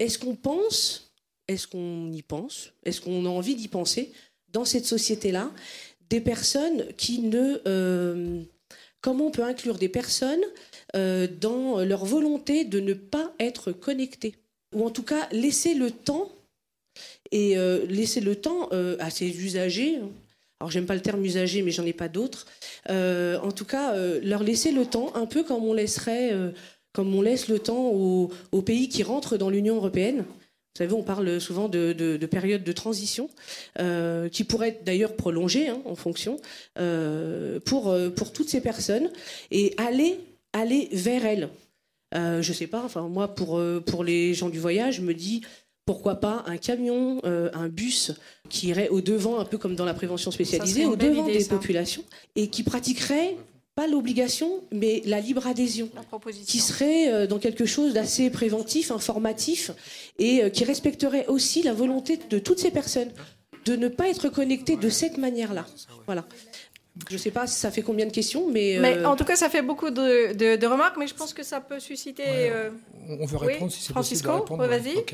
est-ce qu'on pense, est-ce qu'on y pense, est-ce qu'on a envie d'y penser dans cette société-là, des personnes qui ne... comment on peut inclure des personnes euh, dans leur volonté de ne pas être connectés, ou en tout cas laisser le temps et euh, laisser le temps euh, à ces usagers. Alors j'aime pas le terme usager, mais j'en ai pas d'autres. en tout cas, leur laisser le temps, un peu comme on laisserait, comme on laisse le temps aux, pays qui rentrent dans l'Union européenne. Vous savez, on parle souvent de, de, période de transition, qui pourrait d'ailleurs prolonger hein, en fonction, pour, pour toutes ces personnes, et aller aller vers elle. Euh, je sais pas, enfin moi pour, euh, pour les gens du voyage, je me dis pourquoi pas un camion, euh, un bus qui irait au devant, un peu comme dans la prévention spécialisée, au devant des populations, et qui pratiquerait pas l'obligation, mais la libre adhésion, qui serait euh, dans quelque chose d'assez préventif, informatif, et qui respecterait aussi la volonté de toutes ces personnes de ne pas être connectées de cette manière-là. Voilà. Je ne sais pas si ça fait combien de questions, mais... mais euh, en tout cas, ça fait beaucoup de, de, remarques, mais je pense que ça peut susciter... Euh, on veut répondre si c'est possible répondre. vas-y.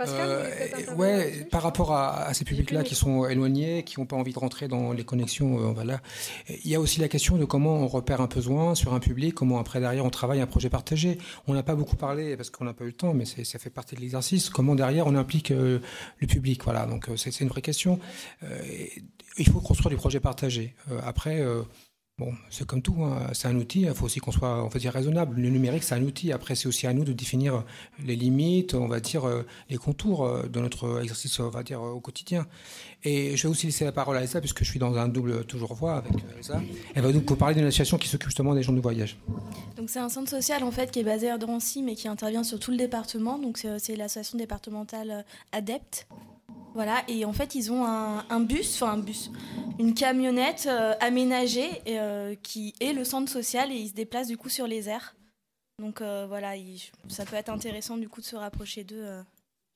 Euh, ouais, par rapport à, ces publics-là qui sont éloignés, qui n'ont pas envie de rentrer dans les connexions, voilà. il y a aussi la question de comment on repère un besoin sur un public, comment après derrière on travaille un projet partagé. On n'a pas beaucoup parlé parce qu'on n'a pas eu le temps, mais ça fait partie de l'exercice. Comment derrière on implique le public, voilà. Donc c'est une vraie question il faut construire des projets partagés. Euh, après, euh, bon, c'est comme tout, hein. c'est un outil, il faut aussi qu'on soit, on va dire, raisonnable. Le numérique, c'est un outil. Après, c'est aussi à nous de définir les limites, on va dire, euh, les contours de notre exercice, on va dire, au quotidien. Et je vais aussi laisser la parole à Elsa, puisque je suis dans un double toujours voix avec Elsa. Elle va donc vous parler d'une association qui s'occupe justement des gens du voyage. Donc c'est un centre social en fait qui est basé à Drancy, mais qui intervient sur tout le département. Donc c'est l'association départementale Adepte. Voilà, et en fait, ils ont un, bus, enfin un bus, une camionnette euh, aménagée euh, qui est le centre social et ils se déplacent du coup sur les airs. Donc euh, voilà, ça peut être intéressant du coup de se rapprocher d'eux.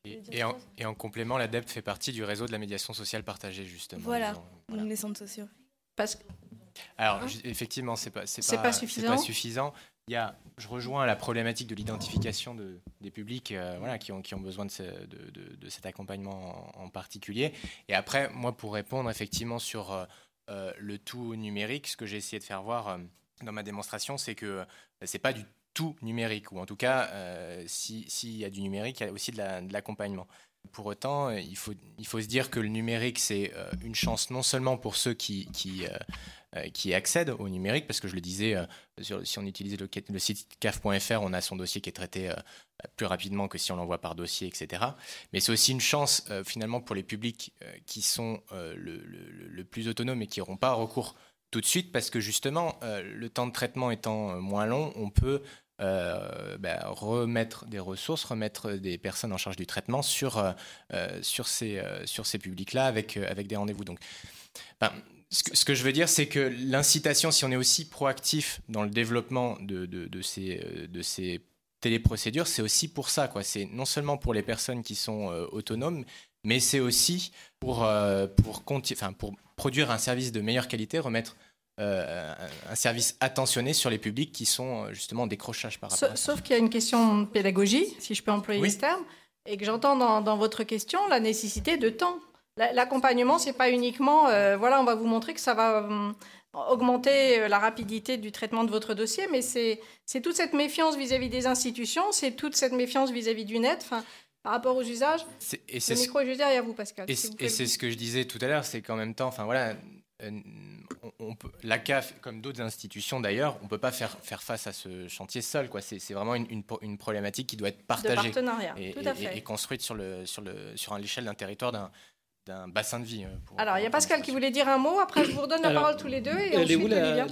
Et, en, complément, l'ADEPT fait partie du réseau de la médiation sociale partagée, justement. Voilà, donc les centres sociaux. Parce... Alors, hein effectivement, c'est pas, pas, pas, suffisant. pas suffisant. Il y a, je rejoins la problématique de l'identification de, des publics euh, voilà, qui, ont, qui ont besoin de, cet accompagnement en, particulier. Et après, moi, pour répondre effectivement sur euh, euh, le tout numérique, ce que j'ai essayé de faire voir dans ma démonstration, c'est que c'est pas du tout numérique, ou en tout cas, s'il y a du numérique, il y a aussi de l'accompagnement. Pour autant, il faut, il faut se dire que le numérique, c'est une chance non seulement pour ceux qui, qui, accèdent au numérique, parce que je le disais, si on utilise le, site caf.fr, on a son dossier qui est traité plus rapidement que si on l'envoie par dossier, etc. Mais c'est aussi une chance finalement pour les publics qui sont le, plus autonomes et qui n'auront pas recours tout de suite parce que justement, euh, le temps de traitement étant euh, moins long, on peut euh, bah, remettre des ressources, remettre des personnes en charge du traitement sur, sur ces, sur ces publics-là avec, avec des rendez-vous. Donc, ben, ce, que, je veux dire, c'est que l'incitation, si on est aussi proactif dans le développement de, de, ces, de ces téléprocédures, c'est aussi pour ça. C'est non seulement pour les personnes qui sont autonomes, mais c'est aussi pour, pour produire un service de meilleure qualité, remettre euh, un service attentionné sur les publics qui sont euh, justement en décrochage par rapport sauf, à Sauf qu'il y a une question de pédagogie, si je peux employer ce terme, et que j'entends dans, votre question la nécessité de temps. L'accompagnement, c'est pas uniquement, euh, voilà, on va vous montrer que ça va augmenter la rapidité du traitement de votre dossier, mais c'est toute cette méfiance vis-à-vis des institutions, c'est toute cette méfiance vis-à-vis du net. Enfin, par rapport aux usages. Et le micro est juste derrière vous, Pascal. Et, c'est ce que je disais tout à l'heure, c'est qu'en même temps, enfin voilà, on, peut, la CAF, comme d'autres institutions d'ailleurs, on ne peut pas faire, faire face à ce chantier seul. C'est vraiment une, une, problématique qui doit être partagée et, et, construite sur, le, sur, le, sur l'échelle d'un territoire, d'un bassin de vie. Euh, Alors, il y a Pascal qui voulait dire un mot. Après, je vous redonne la parole tous les deux. Et elle est où la,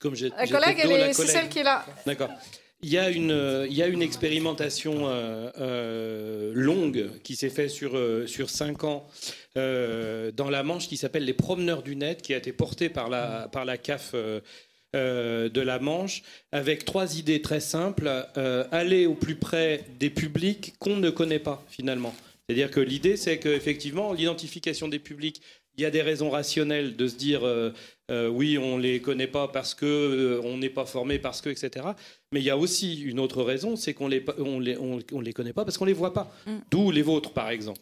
comme la collègue, c'est celle qui est là. D'accord. Il y, a une, il y a une expérimentation euh, euh, longue qui s'est faite sur, euh, sur cinq ans dans la Manche qui s'appelle Les Promeneurs du Net, qui a été portée par la, par la CAF de la Manche, avec trois idées très simples. aller au plus près des publics qu'on ne connaît pas finalement. C'est-à-dire que l'idée, c'est qu'effectivement, l'identification des publics, il y a des raisons rationnelles de se dire euh, oui, on les connaît pas parce que euh, on n'est pas formé parce que etc. Mais il y a aussi une autre raison, c'est qu'on les on les, on, les connaît pas parce qu'on les voit pas. Mm. D'où les vôtres par exemple.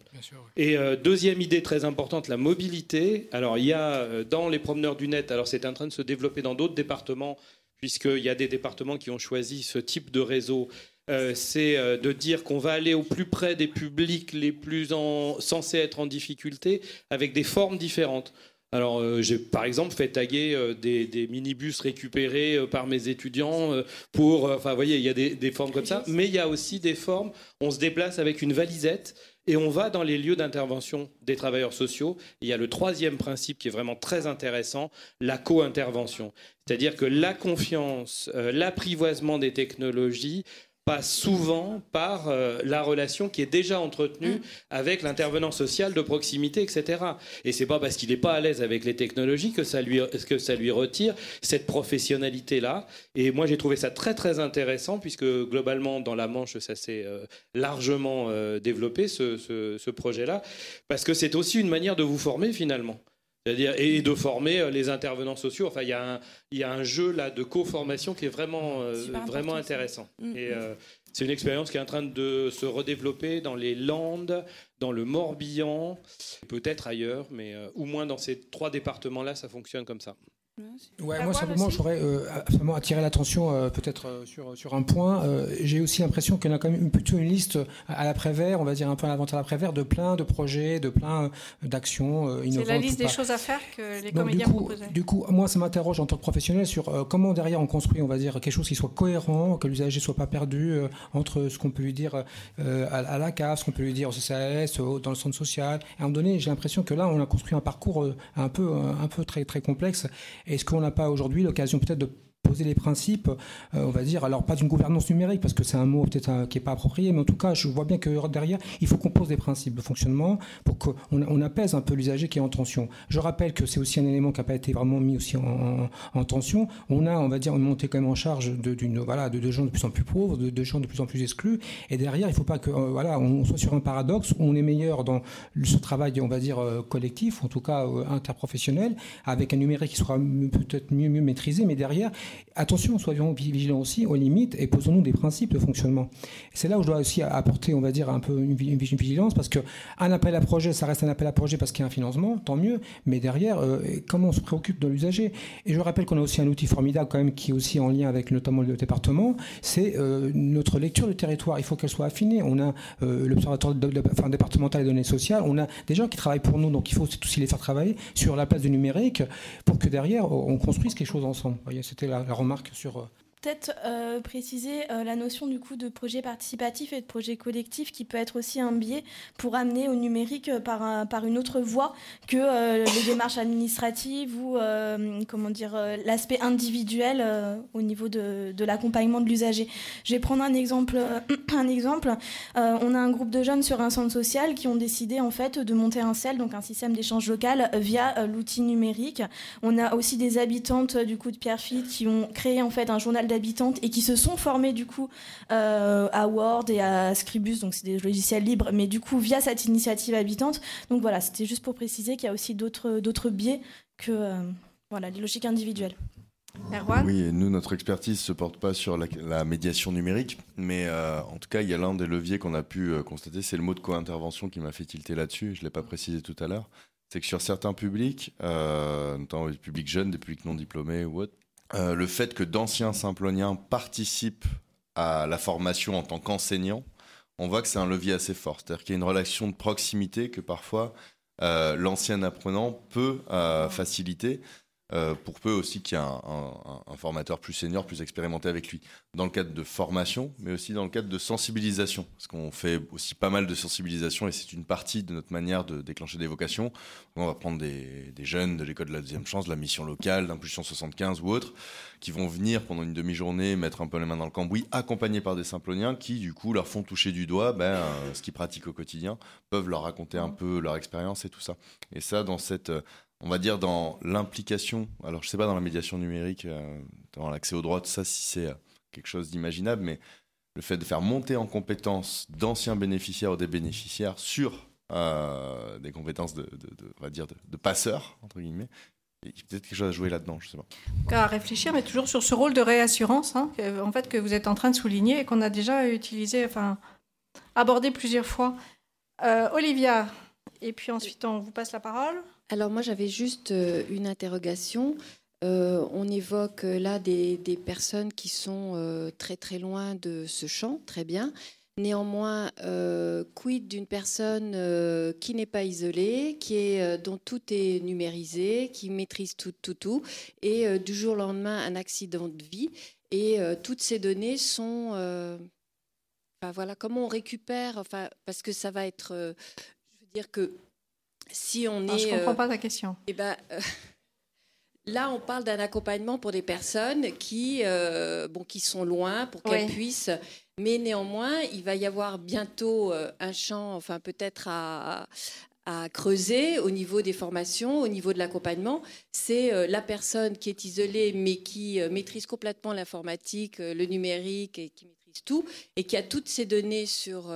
Et euh, deuxième idée très importante, la mobilité. Alors il y a dans les promeneurs du net, alors c'est en train de se développer dans d'autres départements puisqu'il y a des départements qui ont choisi ce type de réseau. c'est de dire qu'on va aller au plus près des publics les plus en, censés être en difficulté avec des formes différentes. Alors, euh, j'ai par exemple fait taguer euh, des, minibus récupérés euh, par mes étudiants pour. Enfin, vous voyez, il y a des, formes comme ça, mais il y a aussi des formes. On se déplace avec une valisette et on va dans les lieux d'intervention des travailleurs sociaux. il y a le troisième principe qui est vraiment très intéressant, la co-intervention. C'est-à-dire que la confiance, l'apprivoisement des technologies passe souvent par euh, la relation qui est déjà entretenue mm. avec l'intervenant social de proximité, etc. Et c'est pas parce qu'il n'est pas à l'aise avec les technologies que ça lui, que ça lui retire cette professionnalité-là. Et moi, j'ai trouvé ça très très intéressant puisque globalement, dans la Manche, ça s'est euh, largement euh, développé ce, ce projet-là, parce que c'est aussi une manière de vous former finalement. C'est-à-dire, et de former euh, les intervenants sociaux. Enfin, il y, a un, il y a un jeu là de co-formation qui est vraiment, euh, vraiment intéressant. Mm, et mm. Euh, c'est une expérience qui est en train de se redévelopper dans les Landes, dans le Morbihan, peut-être ailleurs, mais au moins dans ces trois départements-là, ça fonctionne comme ça. Ouais, moi simplement, j'aurais euh, attiré l'attention euh, peut-être euh, sur, sur un point. Euh, j'ai aussi l'impression qu'il y a quand même plutôt une liste à l'après-vert, on va dire un peu à l'inventaire à l'après-vert, de plein de projets, de plein d'actions innovantes. C'est la liste des choses à faire que les comédiens du coup, proposaient. Du coup, moi, ça m'interroge en tant que professionnel sur comment derrière on construit, on va dire, quelque chose qui soit cohérent, que l'usager soit pas perdu entre ce qu'on peut lui dire à, la CAF, ce qu'on peut lui dire au CCAS, dans le centre social. Et à un moment donné, j'ai l'impression que là, on a construit un parcours un peu, un peu très, très complexe est-ce qu'on n'a pas aujourd'hui l'occasion peut-être de poser les principes, euh, on va dire, alors pas d'une gouvernance numérique, parce que c'est un mot peut-être euh, qui n'est pas approprié, mais en tout cas, je vois bien que derrière, il faut qu'on pose des principes de fonctionnement pour qu'on on apaise un peu l'usager qui est en tension. Je rappelle que c'est aussi un élément qui n'a pas été vraiment mis aussi en, tension. On a, on va dire, une montée quand même en charge d'une voilà, de, gens de plus en plus pauvres, de, gens de plus en plus exclus, et derrière, il ne faut pas que euh, voilà, on soit sur un paradoxe où on est meilleur dans ce travail, on va dire, collectif, en tout cas interprofessionnel, avec un numérique qui sera peut-être mieux, mieux maîtrisé, mais derrière, Attention, soyons vigilants aussi aux limites et posons-nous des principes de fonctionnement. C'est là où je dois aussi apporter, on va dire, un peu une, vigilance, parce qu'un appel à projet, ça reste un appel à projet parce qu'il y a un financement, tant mieux, mais derrière, euh, comment on se préoccupe de l'usager? Et je rappelle qu'on a aussi un outil formidable quand même qui est aussi en lien avec notamment le département, c'est euh, notre lecture du territoire. Il faut qu'elle soit affinée. On a euh, l'observatoire départemental des données sociales, on a des gens qui travaillent pour nous, donc il faut aussi les faire travailler sur la place du numérique pour que derrière, on construise quelque chose ensemble. C'était la, la remarque sur euh, peut-être euh, préciser euh, la notion du coup de projet participatif et de projet collectif qui peut être aussi un biais pour amener au numérique euh, par, par une autre voie que les démarches administratives ou comment dire l'aspect individuel au niveau de, de l'accompagnement de l'usager. Je vais prendre un exemple. [CLEARS THROAT] un exemple. on a un groupe de jeunes sur un centre social qui ont décidé en fait de monter un CEL, donc un système d'échange local via l'outil numérique. On a aussi des habitantes du coup de Pierrefitte qui ont créé en fait un journal habitantes et qui se sont formées du coup euh, à Word et à Scribus, donc c'est des logiciels libres, mais du coup via cette initiative habitante. Donc voilà, c'était juste pour préciser qu'il y a aussi d'autres biais que euh, voilà les logiques individuelles. Erwan oui, nous, notre expertise ne se porte pas sur la, médiation numérique, mais euh, en tout cas, il y a l'un des leviers qu'on a pu constater, c'est le mot de co-intervention qui m'a fait tilter là-dessus, je ne l'ai pas précisé tout à l'heure, c'est que sur certains publics, notamment les publics jeunes, des publics non diplômés ou autres, euh, le fait que d'anciens Simploniens participent à la formation en tant qu'enseignants, on voit que c'est un levier assez fort. C'est-à-dire qu'il y a une relation de proximité que parfois euh, l'ancien apprenant peut euh, faciliter. Euh, pour peu aussi qu'il y ait un, formateur plus senior, plus expérimenté avec lui, dans le cadre de formation, mais aussi dans le cadre de sensibilisation, parce qu'on fait aussi pas mal de sensibilisation et c'est une partie de notre manière de déclencher des vocations. On va prendre des, jeunes de l'école de la deuxième chance, de la mission locale, d'impulsion 75 ou autres, qui vont venir pendant une demi-journée mettre un peu les mains dans le cambouis, accompagnés par des simploniens qui, du coup, leur font toucher du doigt ben, euh, ce qu'ils pratiquent au quotidien, peuvent leur raconter un peu leur expérience et tout ça. Et ça, dans cette euh, on va dire, dans l'implication, alors je sais pas dans la médiation numérique, euh, dans l'accès aux droits, ça, si c'est euh, quelque chose d'imaginable, mais le fait de faire monter en compétences d'anciens bénéficiaires ou des bénéficiaires sur euh, des compétences de, passeurs, entre guillemets, il y a peut-être quelque chose à jouer là-dedans, je sais pas. À réfléchir, mais toujours sur ce rôle de réassurance, hein, en fait, que vous êtes en train de souligner et qu'on a déjà utilisé, enfin, abordé plusieurs fois. Olivia, et puis ensuite on vous passe la parole. Alors moi j'avais juste euh, une interrogation. Euh, on évoque euh, là des, personnes qui sont très très loin de ce champ, très bien. Néanmoins, quid d'une personne qui n'est pas isolée, qui est, dont tout est numérisé, qui maîtrise tout, tout, tout, et du jour au lendemain un accident de vie, et toutes ces données sont, voilà, comment on récupère, enfin, parce que ça va être, je veux dire que si on est. je comprends euh, pas ta question. Eh ben, euh, [LAUGHS] là, on parle d'un accompagnement pour des personnes qui, euh, bon, qui sont loin pour qu'elles puissent. Mais néanmoins, il va y avoir bientôt un champ, enfin peut-être à, à creuser au niveau des formations, au niveau de l'accompagnement, c'est la personne qui est isolée mais qui maîtrise complètement l'informatique, le numérique et qui maîtrise tout et qui a toutes ces données sur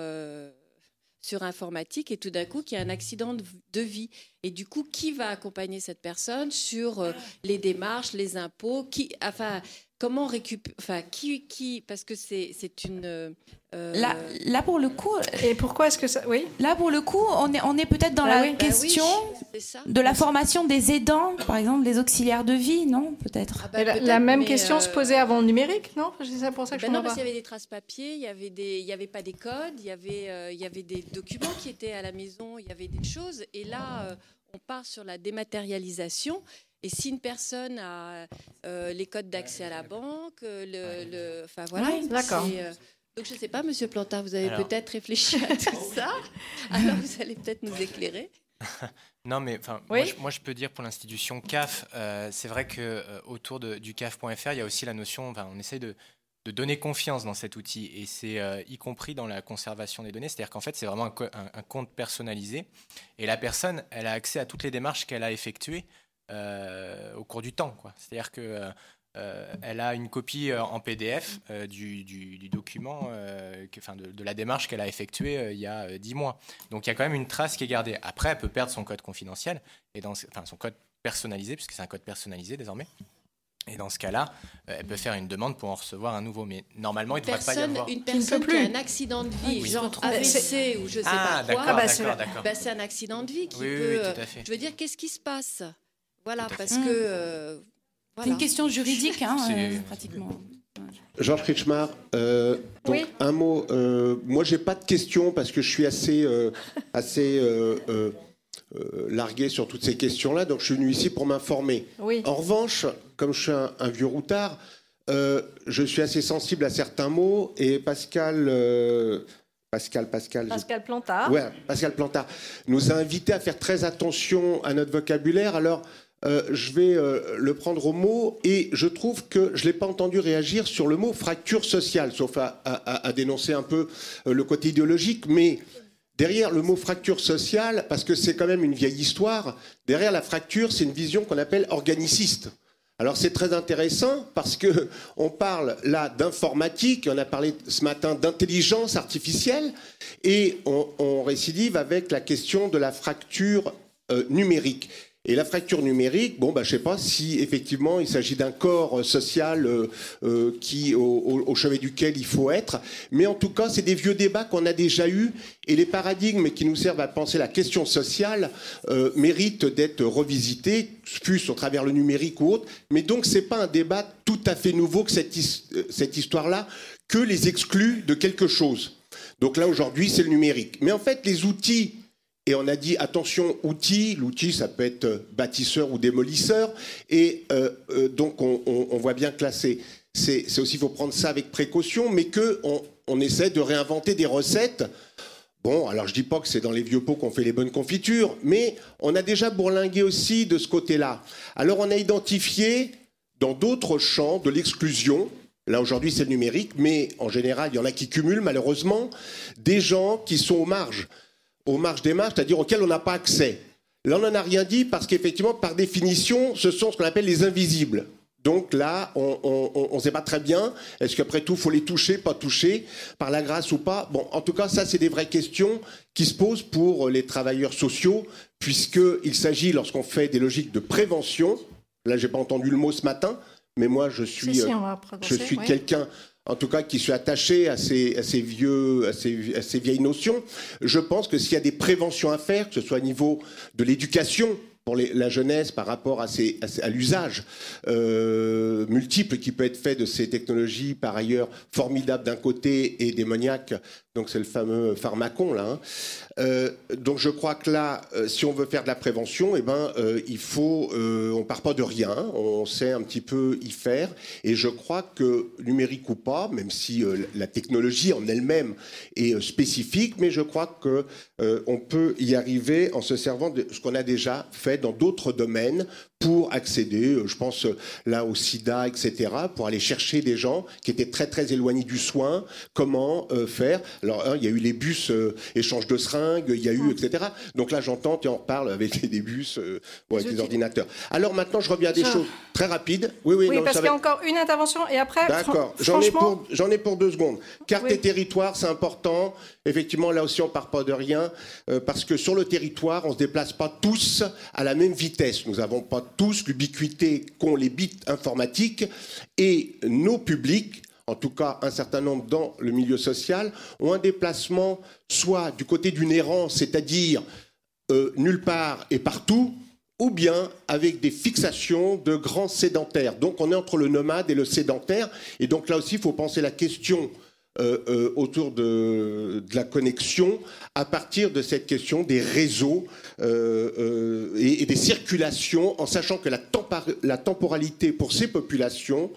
sur informatique et tout d'un coup qu'il y a un accident de vie. Et du coup, qui va accompagner cette personne sur euh, les démarches, les impôts qui, enfin, comment récupérer, enfin, qui, qui, parce que c'est, c'est une. Euh, là, là, pour le coup. Et pourquoi est-ce que ça. Oui? Là, pour le coup, on est, on est peut-être dans bah la bah question de la formation des aidants, par exemple, des auxiliaires de vie, non Peut-être? Ah bah, la, même question se euh, posait avant le numérique, non? C'est ça pour ça que je Non, parce qu'il y avait des traces papier, il y avait des, il y avait pas des codes, il y avait, il y avait des documents qui étaient à la maison, il y avait des choses, et là, on part sur la dématérialisation. Et si une personne a euh, les codes d'accès à la banque, le, enfin voilà. D'accord. Euh, donc je ne sais pas, Monsieur Plantard, vous avez peut-être réfléchi à tout [LAUGHS] ça. Alors vous allez peut-être nous éclairer. [LAUGHS] non, mais enfin, moi, je peux dire pour l'institution CAF, euh, c'est vrai que autour de, du CAF.fr, il y a aussi la notion, on essaie de, de donner confiance dans cet outil et c'est y compris dans la conservation des données, c'est-à-dire qu'en fait c'est vraiment un, compte personnalisé et la personne elle a accès à toutes les démarches qu'elle a effectuées euh, au cours du temps. C'est-à-dire que euh, elle a une copie euh, en PDF du, document, de, la démarche qu'elle a effectuée il y a dix mois. Donc il y a quand même une trace qui est gardée. Après, elle peut perdre son code confidentiel et enfin son code personnalisé, puisque c'est un code personnalisé désormais. Et dans ce cas-là, euh, elle peut faire une demande pour en recevoir un nouveau. Mais normalement, il ne devrait pas y avoir. Une personne qui, a un accident de vie, genre AVC ou je ne sais ah, pas quoi, ah, bah, bah, c'est un accident de vie qui peut. Oui, tout à fait. Je veux dire, qu'est-ce qui se passe? Voilà, parce que. Euh, c'est une question juridique, hein, euh, pratiquement. Georges Kritschmar, euh, donc un mot. Euh, moi, j'ai pas de questions parce que je suis assez, assez largué sur toutes ces questions-là. Donc, je suis venu ici pour m'informer. En revanche, comme je suis un, vieux routard, je suis assez sensible à certains mots et Pascal. Pascal, Pascal. Pascal Plantard. Ouais, Pascal Plantard nous a invités à faire très attention à notre vocabulaire. Alors, euh, je vais euh, le prendre au mot et je trouve que je ne l'ai pas entendu réagir sur le mot fracture sociale, sauf à, dénoncer un peu euh, le côté idéologique, mais derrière le mot fracture sociale, parce que c'est quand même une vieille histoire, derrière la fracture, c'est une vision qu'on appelle organiciste. Alors c'est très intéressant parce que on parle là d'informatique, on a parlé ce matin d'intelligence artificielle et on, récidive avec la question de la fracture numérique. Et la fracture numérique, bon, bah, je sais pas si effectivement il s'agit d'un corps social euh, euh, qui, au, chevet duquel il faut être, mais en tout cas, c'est des vieux débats qu'on a déjà eus et les paradigmes qui nous servent à penser la question sociale euh, méritent d'être revisités, fût-ce au travers le numérique ou autre. Mais donc, ce n'est pas un débat tout à fait nouveau que cette, cette histoire-là, que les exclut de quelque chose. Donc là, aujourd'hui, c'est le numérique. Mais en fait, les outils et on a dit attention outils, l'outil ça peut être euh, bâtisseur ou démolisseur, et euh, euh, donc on, voit bien là c'est aussi, il faut prendre ça avec précaution, mais qu'on on essaie de réinventer des recettes. Bon, alors je dis pas que c'est dans les vieux pots qu'on fait les bonnes confitures, mais on a déjà bourlingué aussi de ce côté-là. Alors on a identifié dans d'autres champs de l'exclusion, Là, aujourd'hui, c'est le numérique, mais en général, il y en a qui cumulent, malheureusement, des gens qui sont aux marges aux marges des marges, c'est-à-dire auxquelles on n'a pas accès. Là, on n'en a rien dit parce qu'effectivement, par définition, ce sont ce qu'on appelle les invisibles. Donc là, on ne sait pas très bien. Est-ce qu'après tout, faut les toucher, pas toucher, par la grâce ou pas? Bon, en tout cas, ça, c'est des vraies questions qui se posent pour les travailleurs sociaux, puisqu'il s'agit, lorsqu'on fait des logiques de prévention, là, j'ai pas entendu le mot ce matin, mais moi, je suis, euh, je suis quelqu'un en tout cas qui suis attaché à ces, vieux, à ces, vieilles notions. Je pense que s'il y a des préventions à faire, que ce soit au niveau de l'éducation, pour la jeunesse par rapport à, à, l'usage euh, multiple qui peut être fait de ces technologies, par ailleurs formidables d'un côté et démoniaques donc c'est le fameux pharmacon là. Hein. Euh, donc je crois que là, euh, si on veut faire de la prévention, eh ben euh, il faut, on part pas de rien, on sait un petit peu y faire. Et je crois que numérique ou pas, même si la technologie en elle-même est spécifique, mais je crois que on peut y arriver en se servant de ce qu'on a déjà fait dans d'autres domaines pour accéder, je pense là au SIDA, etc., pour aller chercher des gens qui étaient très très éloignés du soin. Comment faire? Alors, hein, il y a eu les bus euh, échange de seringues, il y a eu, etc. Donc là, j'entends, tu en reparles avec des bus, euh, avec des ordinateurs. Alors maintenant, je reviens à des choses très rapides. Oui, oui, oui parce qu'il y a encore une intervention et après. D'accord, j'en ai, pour, ai pour deux secondes. Carte et territoire, c'est important. Effectivement, là aussi, on part pas de rien, euh, parce que sur le territoire, on se déplace pas tous à la même vitesse. Nous n'avons pas tous l'ubiquité qu'ont les bits informatiques, et nos publics en tout cas un certain nombre dans le milieu social, ont un déplacement soit du côté d'une errance, c'est-à-dire euh, nulle part et partout, ou bien avec des fixations de grands sédentaires. Donc on est entre le nomade et le sédentaire, et donc là aussi il faut penser la question euh, euh, autour de, la connexion à partir de cette question des réseaux et, des circulations, en sachant que la temporalité pour ces populations,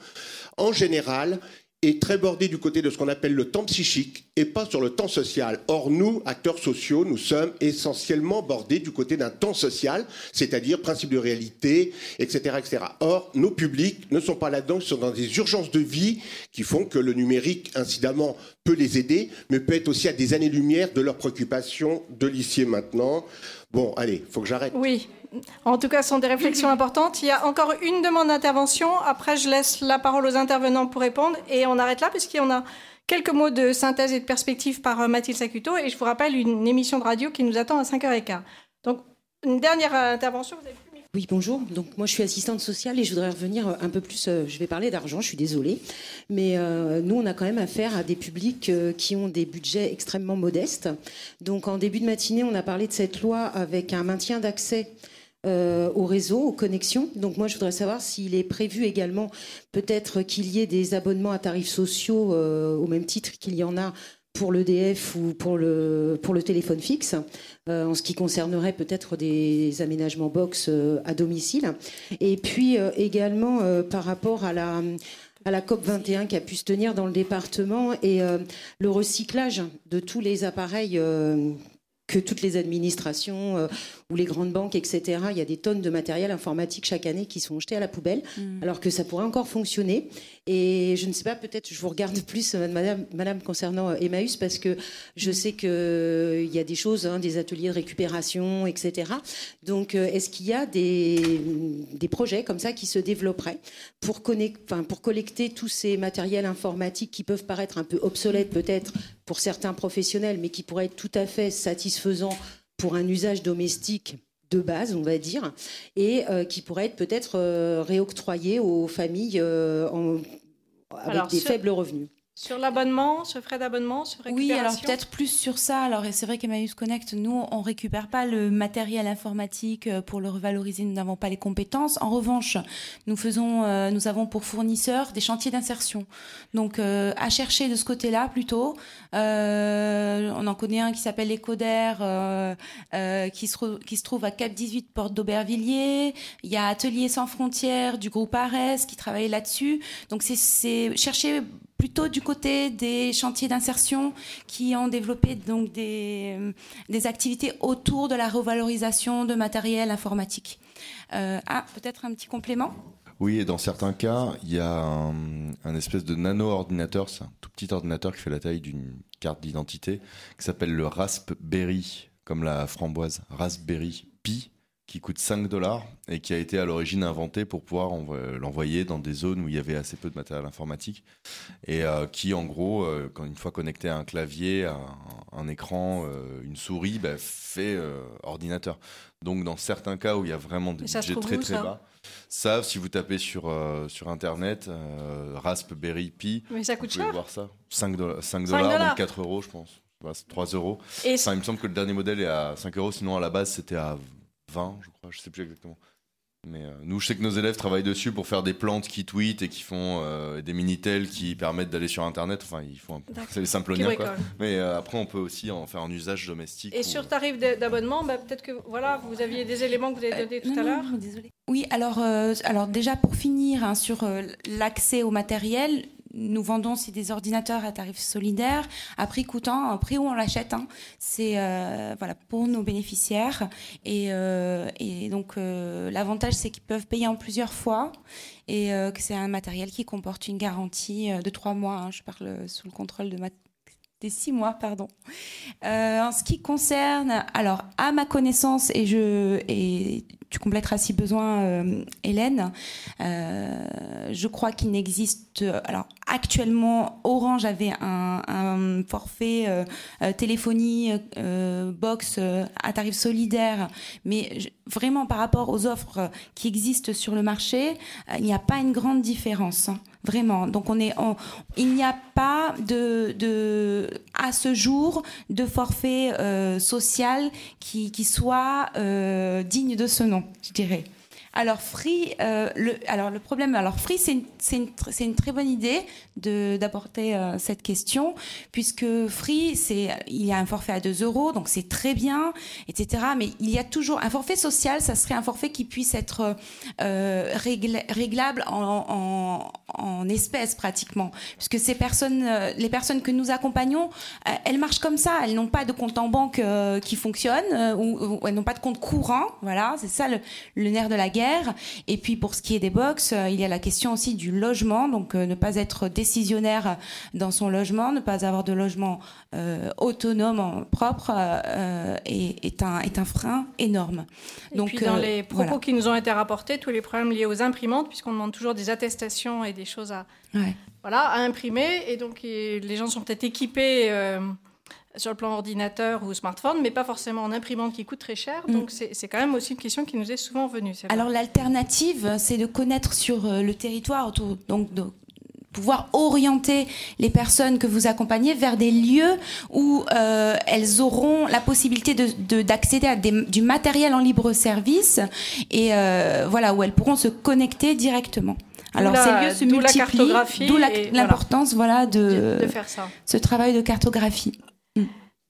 en général, est très bordé du côté de ce qu'on appelle le temps psychique et pas sur le temps social. Or, nous, acteurs sociaux, nous sommes essentiellement bordés du côté d'un temps social, c'est-à-dire principe de réalité, etc., etc. Or, nos publics ne sont pas là-dedans, ils sont dans des urgences de vie qui font que le numérique, incidemment, peut les aider, mais peut être aussi à des années-lumière de leurs préoccupations de l'ici maintenant. Bon, allez, faut que j'arrête. Oui, en tout cas, ce sont des réflexions [LAUGHS] importantes. Il y a encore une demande d'intervention. Après, je laisse la parole aux intervenants pour répondre. Et on arrête là, puisqu'il y en a quelques mots de synthèse et de perspective par euh, Mathilde Sacuto. Et je vous rappelle une émission de radio qui nous attend à 5h15. Donc, une dernière intervention. Vous avez plus Oui, bonjour. Donc moi je suis assistante sociale et je voudrais revenir un peu plus, euh, je vais parler d'argent, je suis désolée, mais euh, nous on a quand même affaire à des publics euh, qui ont des budgets extrêmement modestes. Donc en début de matinée on a parlé de cette loi avec un maintien d'accès au réseau, aux connexions. Donc moi, je voudrais savoir s'il est prévu également peut-être qu'il y ait des abonnements à tarifs sociaux au même titre qu'il y en a pour l'EDF ou pour le, pour le téléphone fixe, euh, en ce qui concernerait peut-être des aménagements box euh, à domicile. Et puis euh, également par rapport à la, à la COP 21 qui a pu se tenir dans le département et le recyclage de tous les appareils que toutes les administrations euh, ou les grandes banques, etc., il y a des tonnes de matériel informatique chaque année qui sont jetés à la poubelle, mm. alors que ça pourrait encore fonctionner. Et je ne sais pas, peut-être je vous regarde [LAUGHS] plus, euh, madame, madame concernant euh, Emmaüs, parce que je mm. sais qu'il y a des choses, hein, des ateliers de récupération, etc. Donc, est-ce qu'il y a des, des, projets comme ça qui se développeraient pour, enfin, pour collecter tous ces matériels informatiques qui peuvent paraître un peu obsolètes peut-être pour certains professionnels, mais qui pourraient être tout à fait satisfaisants pour un usage domestique de base, on va dire, et euh, qui pourraient être peut-être euh, réoctroyés aux familles euh, avec des faibles revenus. Sur l'abonnement, ce frais d'abonnement, ce Oui, alors peut-être plus sur ça. Alors c'est vrai qu'Emmaüs Connect, nous, on récupère pas le matériel informatique euh, pour le revaloriser. Nous n'avons pas les compétences. En revanche, nous faisons, euh, nous avons pour fournisseurs des chantiers d'insertion. Donc euh, à chercher de ce côté-là plutôt. on en connaît un qui s'appelle Ecoder, qui se qui se trouve à Cap 18 Porte d'Aubervilliers. Il y a Atelier sans frontières du groupe Ares qui travaille là-dessus. Donc c'est chercher plutôt du côté des chantiers d'insertion qui ont développé donc des, activités autour de la revalorisation de matériel informatique. Euh, ah, peut-être un petit complément? Oui, et dans certains cas, il y a un, espèce de nano-ordinateur, c'est un tout petit ordinateur qui fait la taille d'une carte d'identité, qui s'appelle le Raspberry, comme la framboise, Raspberry Pi, qui coûte 5 dollars et qui a été à l'origine inventé pour pouvoir l'envoyer dans des zones où il y avait assez peu de matériel informatique et euh, qui en gros euh, quand une fois connecté à un clavier, à un, écran, euh, une souris, bah, fait ordinateur. Donc dans certains cas où il y a vraiment des budgets très très bas, ça si vous tapez sur sur internet Raspberry Pi, Mais ça coûte vous pouvez voir ça 5 dollars, 5 dollars donc 4 euros je pense. 3 euros. Et il me semble que le dernier modèle est à 5 euros, sinon à la base c'était à 20, je crois, je sais plus exactement. Mais euh, nous, je sais que nos élèves travaillent dessus pour faire des plantes qui tweetent et qui font euh, des minitel qui permettent d'aller sur Internet. Enfin, ils font c'est [LAUGHS] les simploniens, quoi. Mais euh, après, on peut aussi en faire un usage domestique. Et sur tarif d'abonnement, bah, peut-être que voilà, vous aviez des éléments que vous avez donnés tout à l'heure. Oui, alors, alors déjà pour finir hein, sur l'accès au matériel, nous vendons c'est des ordinateurs à tarif solidaire, à prix coûtant, à prix où on l'achète. Hein. C'est euh, voilà pour nos bénéficiaires et, euh, et donc euh, l'avantage c'est qu'ils peuvent payer en plusieurs fois et que c'est un matériel qui comporte une garantie de trois mois. Hein. Je parle sous le contrôle de des six mois, pardon. en ce qui concerne, alors à ma connaissance, et je et tu compléteras si besoin, euh, Hélène. Euh, je crois qu'il n'existe. Alors actuellement, Orange avait un, forfait euh, téléphonie box à tarif solidaire, mais vraiment par rapport aux offres qui existent sur le marché, il n'y a pas une grande différence. Hein, vraiment. Donc on est, il n'y a pas de, à ce jour de forfait social qui soit digne de ce nom je dirais. Alors Free, euh, le, alors le problème, alors Free, c'est une, très bonne idée d'apporter euh, cette question, puisque Free, c'est il y a un forfait à 2 euros, donc c'est très bien, etc. Mais il y a toujours un forfait social, ça serait un forfait qui puisse être euh, réglable en, espèces pratiquement, puisque ces personnes, les personnes que nous accompagnons, elles marchent comme ça, elles n'ont pas de compte en banque qui fonctionne ou, elles n'ont pas de compte courant, voilà, c'est ça le nerf de la guerre et puis pour ce qui est des box, euh, il y a la question aussi du logement, donc euh, ne pas être décisionnaire dans son logement, ne pas avoir de logement euh, autonome, propre, est, un, est un frein énorme. Et donc, puis dans les propos qui nous ont été rapportés, tous les problèmes liés aux imprimantes, puisqu'on demande toujours des attestations et des choses à, voilà, à imprimer, et donc les gens sont peut-être équipés sur le plan ordinateur ou smartphone, mais pas forcément en imprimante qui coûte très cher. Donc c'est quand même aussi une question qui nous est souvent venue. Alors l'alternative, c'est de connaître sur euh, le territoire, donc de pouvoir orienter les personnes que vous accompagnez vers des lieux où euh, elles auront la possibilité d'accéder à du matériel en libre service et euh, voilà où elles pourront se connecter directement. Alors ces lieux se multiplient, d'où l'importance voilà, de, de, faire ça. ce travail de cartographie.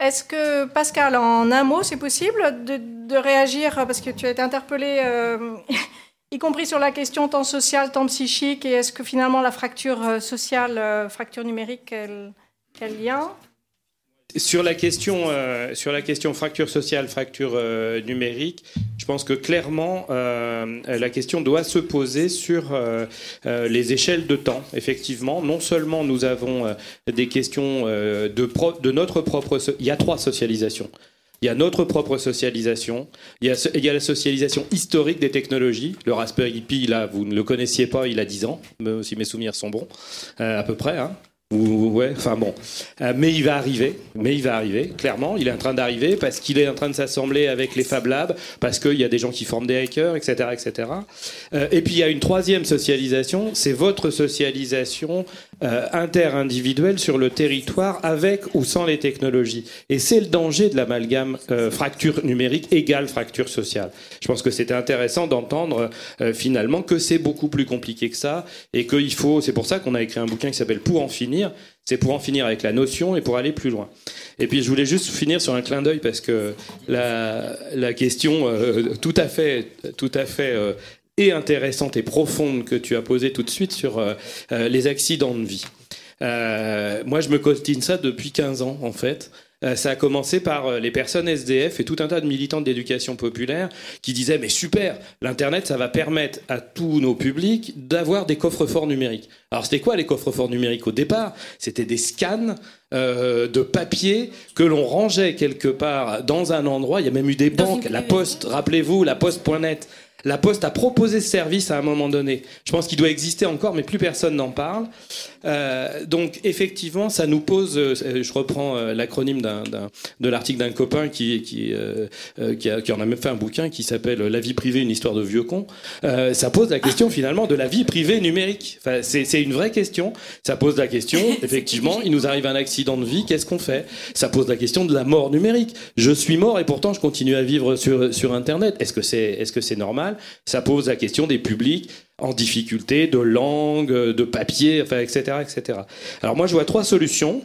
Est-ce que, Pascal, en un mot, c'est possible de, réagir, parce que tu as été interpellé, euh, [LAUGHS] y compris sur la question tant sociale, tant psychique, et est-ce que finalement la fracture euh, sociale, euh, fracture numérique, quel, quel lien sur la question, euh, sur la question fracture sociale, fracture euh, numérique, je pense que clairement euh, la question doit se poser sur les échelles de temps. Effectivement, non seulement nous avons des questions de, notre propre, il y a trois socialisations. Il y a notre propre socialisation, il y a, il y a, la socialisation historique des technologies. Le Raspberry Pi, là, vous ne le connaissiez pas, il a 10 ans, si mes souvenirs sont bons, à peu près. Hein ouais, enfin bon. Euh, mais il va arriver, mais il va arriver, clairement. Il est en train d'arriver parce qu'il est en train de s'assembler avec les Fab Labs, parce qu'il y a des gens qui forment des hackers, etc. etc. Euh, et puis il y a une troisième socialisation, c'est votre socialisation euh, inter-individuelle sur le territoire avec ou sans les technologies. Et c'est le danger de l'amalgame fracture numérique égale fracture sociale. Je pense que c'était intéressant d'entendre finalement que c'est beaucoup plus compliqué que ça et qu'il faut, c'est pour ça qu'on a écrit un bouquin qui s'appelle Pour en finir c'est pour en finir avec la notion et pour aller plus loin. Et puis je voulais juste finir sur un clin d'œil parce que la, question euh, tout à fait, tout à fait euh, et intéressante et profonde que tu as posée tout de suite sur euh, les accidents de vie. moi, je me costine ça depuis 15 ans, en fait. Euh, ça a commencé par euh, les personnes SDF et tout un tas de militants d'éducation populaire qui disaient mais super, l'internet ça va permettre à tous nos publics d'avoir des coffres-forts numériques. Alors c'était quoi les coffres-forts numériques au départ? C'était des scans euh, de papier que l'on rangeait quelque part dans un endroit. Il y a même eu des banques, la Poste, rappelez-vous, la Poste.net la Poste a proposé ce service à un moment donné. Je pense qu'il doit exister encore, mais plus personne n'en parle. Euh, donc effectivement, ça nous pose. Euh, je reprends euh, l'acronyme de l'article d'un copain qui qui, en a même fait un bouquin qui s'appelle La vie privée, une histoire de vieux con. ça pose la question finalement de la vie privée numérique. Enfin, c'est une vraie question. Ça pose la question. [LAUGHS] Effectivement, il nous arrive un accident de vie. Qu'est-ce qu'on fait? Ça pose la question de la mort numérique. Je suis mort et pourtant je continue à vivre sur sur Internet. Est-ce que c'est est-ce que c'est normal? Ça pose la question des publics en difficulté, de langue, de papier, enfin, etc., etc. Alors moi, je vois trois solutions.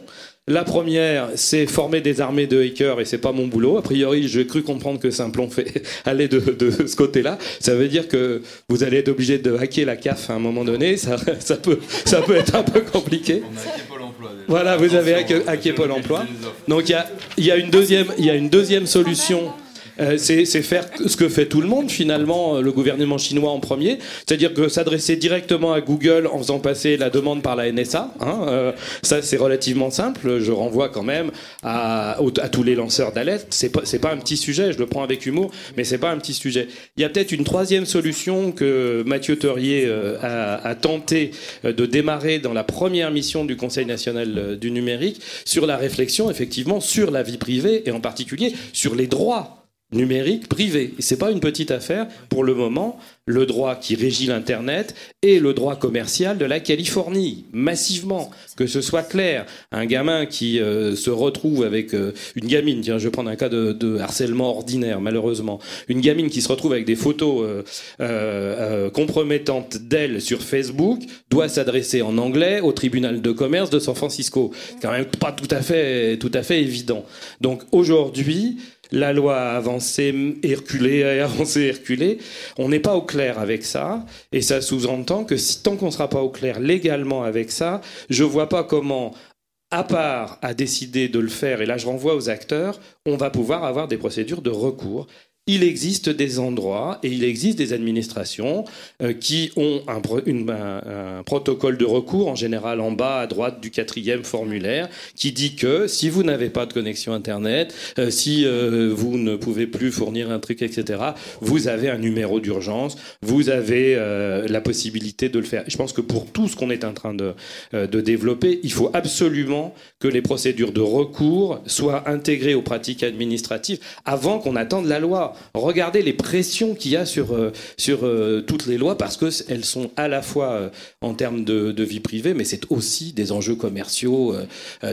La première, c'est former des armées de hackers et c'est pas mon boulot. A priori, j'ai cru comprendre que Simplon fait [LAUGHS] aller de, ce côté-là. Ça veut dire que vous allez être obligé de hacker la CAF à un moment donné. Ça, ça, peut, ça peut être un peu compliqué. On a hacké Pôle emploi. Voilà, vous avez hacké, Pôle emploi. Donc il y a, y, a une deuxième, y a une deuxième solution. Euh, c'est faire ce que fait tout le monde finalement, euh, le gouvernement chinois en premier, c'est-à-dire que s'adresser directement à Google en faisant passer la demande par la NSA, hein, euh, ça c'est relativement simple. Je renvoie quand même à, tous les lanceurs d'alerte. C'est pas, pas un petit sujet, je le prends avec humour, mais c'est pas un petit sujet. Il y a peut-être une troisième solution que Mathieu Teurier a, a, tenté de démarrer dans la première mission du Conseil national du numérique sur la réflexion effectivement sur la vie privée et en particulier sur les droits numérique privé. Et c'est pas une petite affaire. Pour le moment, le droit qui régit l'Internet et le droit commercial de la Californie, massivement. Que ce soit clair. Un gamin qui euh, se retrouve avec euh, une gamine, tiens, je vais prendre un cas de, harcèlement ordinaire, malheureusement. Une gamine qui se retrouve avec des photos euh, compromettantes d'elle sur Facebook, doit s'adresser en anglais au tribunal de commerce de San Francisco. C'est quand même pas tout à fait, tout à fait évident. Donc aujourd'hui, la loi a avancé et reculé, a [LAUGHS] avancé et reculé. On n'est pas au clair avec ça. Et ça sous-entend que si, tant qu'on ne sera pas au clair légalement avec ça, je ne vois pas comment, à part à décider de le faire, et là je renvoie aux acteurs, on va pouvoir avoir des procédures de recours. Il existe des endroits et il existe des administrations euh, qui ont un, protocole de recours, en général en bas à droite du quatrième formulaire, qui dit que si vous n'avez pas de connexion Internet, euh, si euh, vous ne pouvez plus fournir un truc, etc., vous avez un numéro d'urgence, vous avez la possibilité de le faire. Je pense que pour tout ce qu'on est en train de, de développer, il faut absolument que les procédures de recours soient intégrées aux pratiques administratives avant qu'on attende la loi. Regardez les pressions qu'il y a sur, euh, sur euh, toutes les lois parce qu'elles sont à la fois euh, en termes de, vie privée, mais c'est aussi des enjeux commerciaux,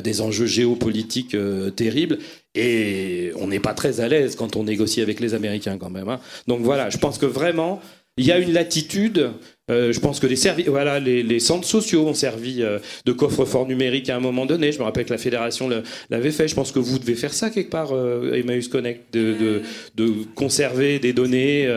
des enjeux géopolitiques terribles. Et on n'est pas très à l'aise quand on négocie avec les Américains quand même. Hein. Donc voilà, je pense que vraiment, il y a une latitude euh, je pense que les, voilà, les, centres sociaux ont servi euh, de coffre-fort numérique à un moment donné. Je me rappelle que la fédération l'avait fait. Je pense que vous devez faire ça quelque part, euh, Emmaüs Connect, de, de, conserver des données.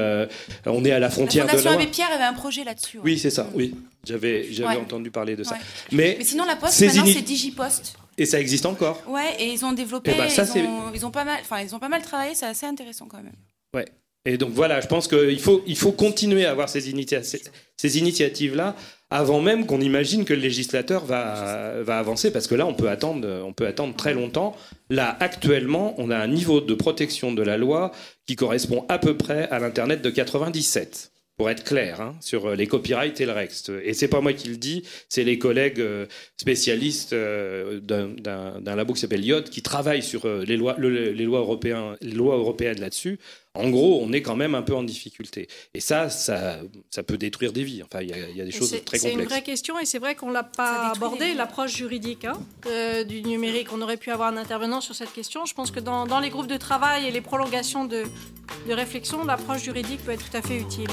on est à la frontière la Fondation de la Pierre avait un projet là-dessus. Oui, c'est ça. Oui, j'avais j'avais entendu parler de ça. Mais, Mais, sinon, la Poste, maintenant, c'est Digipost. Et ça existe encore. Ouais, et ils ont développé, eh ben, ils, ont, ils, ont, pas mal, enfin, ils ont pas mal travaillé. C'est assez intéressant quand même. Ouais. Et donc voilà, je pense qu'il faut, il faut continuer à avoir ces, initiatives-là avant même qu'on imagine que le législateur va, va avancer, parce que là, on peut, attendre, on peut attendre très longtemps. Là, actuellement, on a un niveau de protection de la loi qui correspond à peu près à l'Internet de 97 pour être clair, hein, sur euh, les copyrights et le reste. Et c'est pas moi qui le dis, c'est les collègues euh, spécialistes euh, d'un labo qui s'appelle IOD qui travaillent sur les lois, les lois, les lois européennes là-dessus. En gros, on est quand même un peu en difficulté. Et ça, ça, ça peut détruire des vies. Enfin, il y, a des choses très complexes. C'est une vraie question et c'est vrai qu'on l'a pas abordé, l'approche juridique hein, du numérique. On aurait pu avoir un intervenant sur cette question. Je pense que dans, dans les groupes de travail et les prolongations de, de réflexion, l'approche juridique peut être tout à fait utile.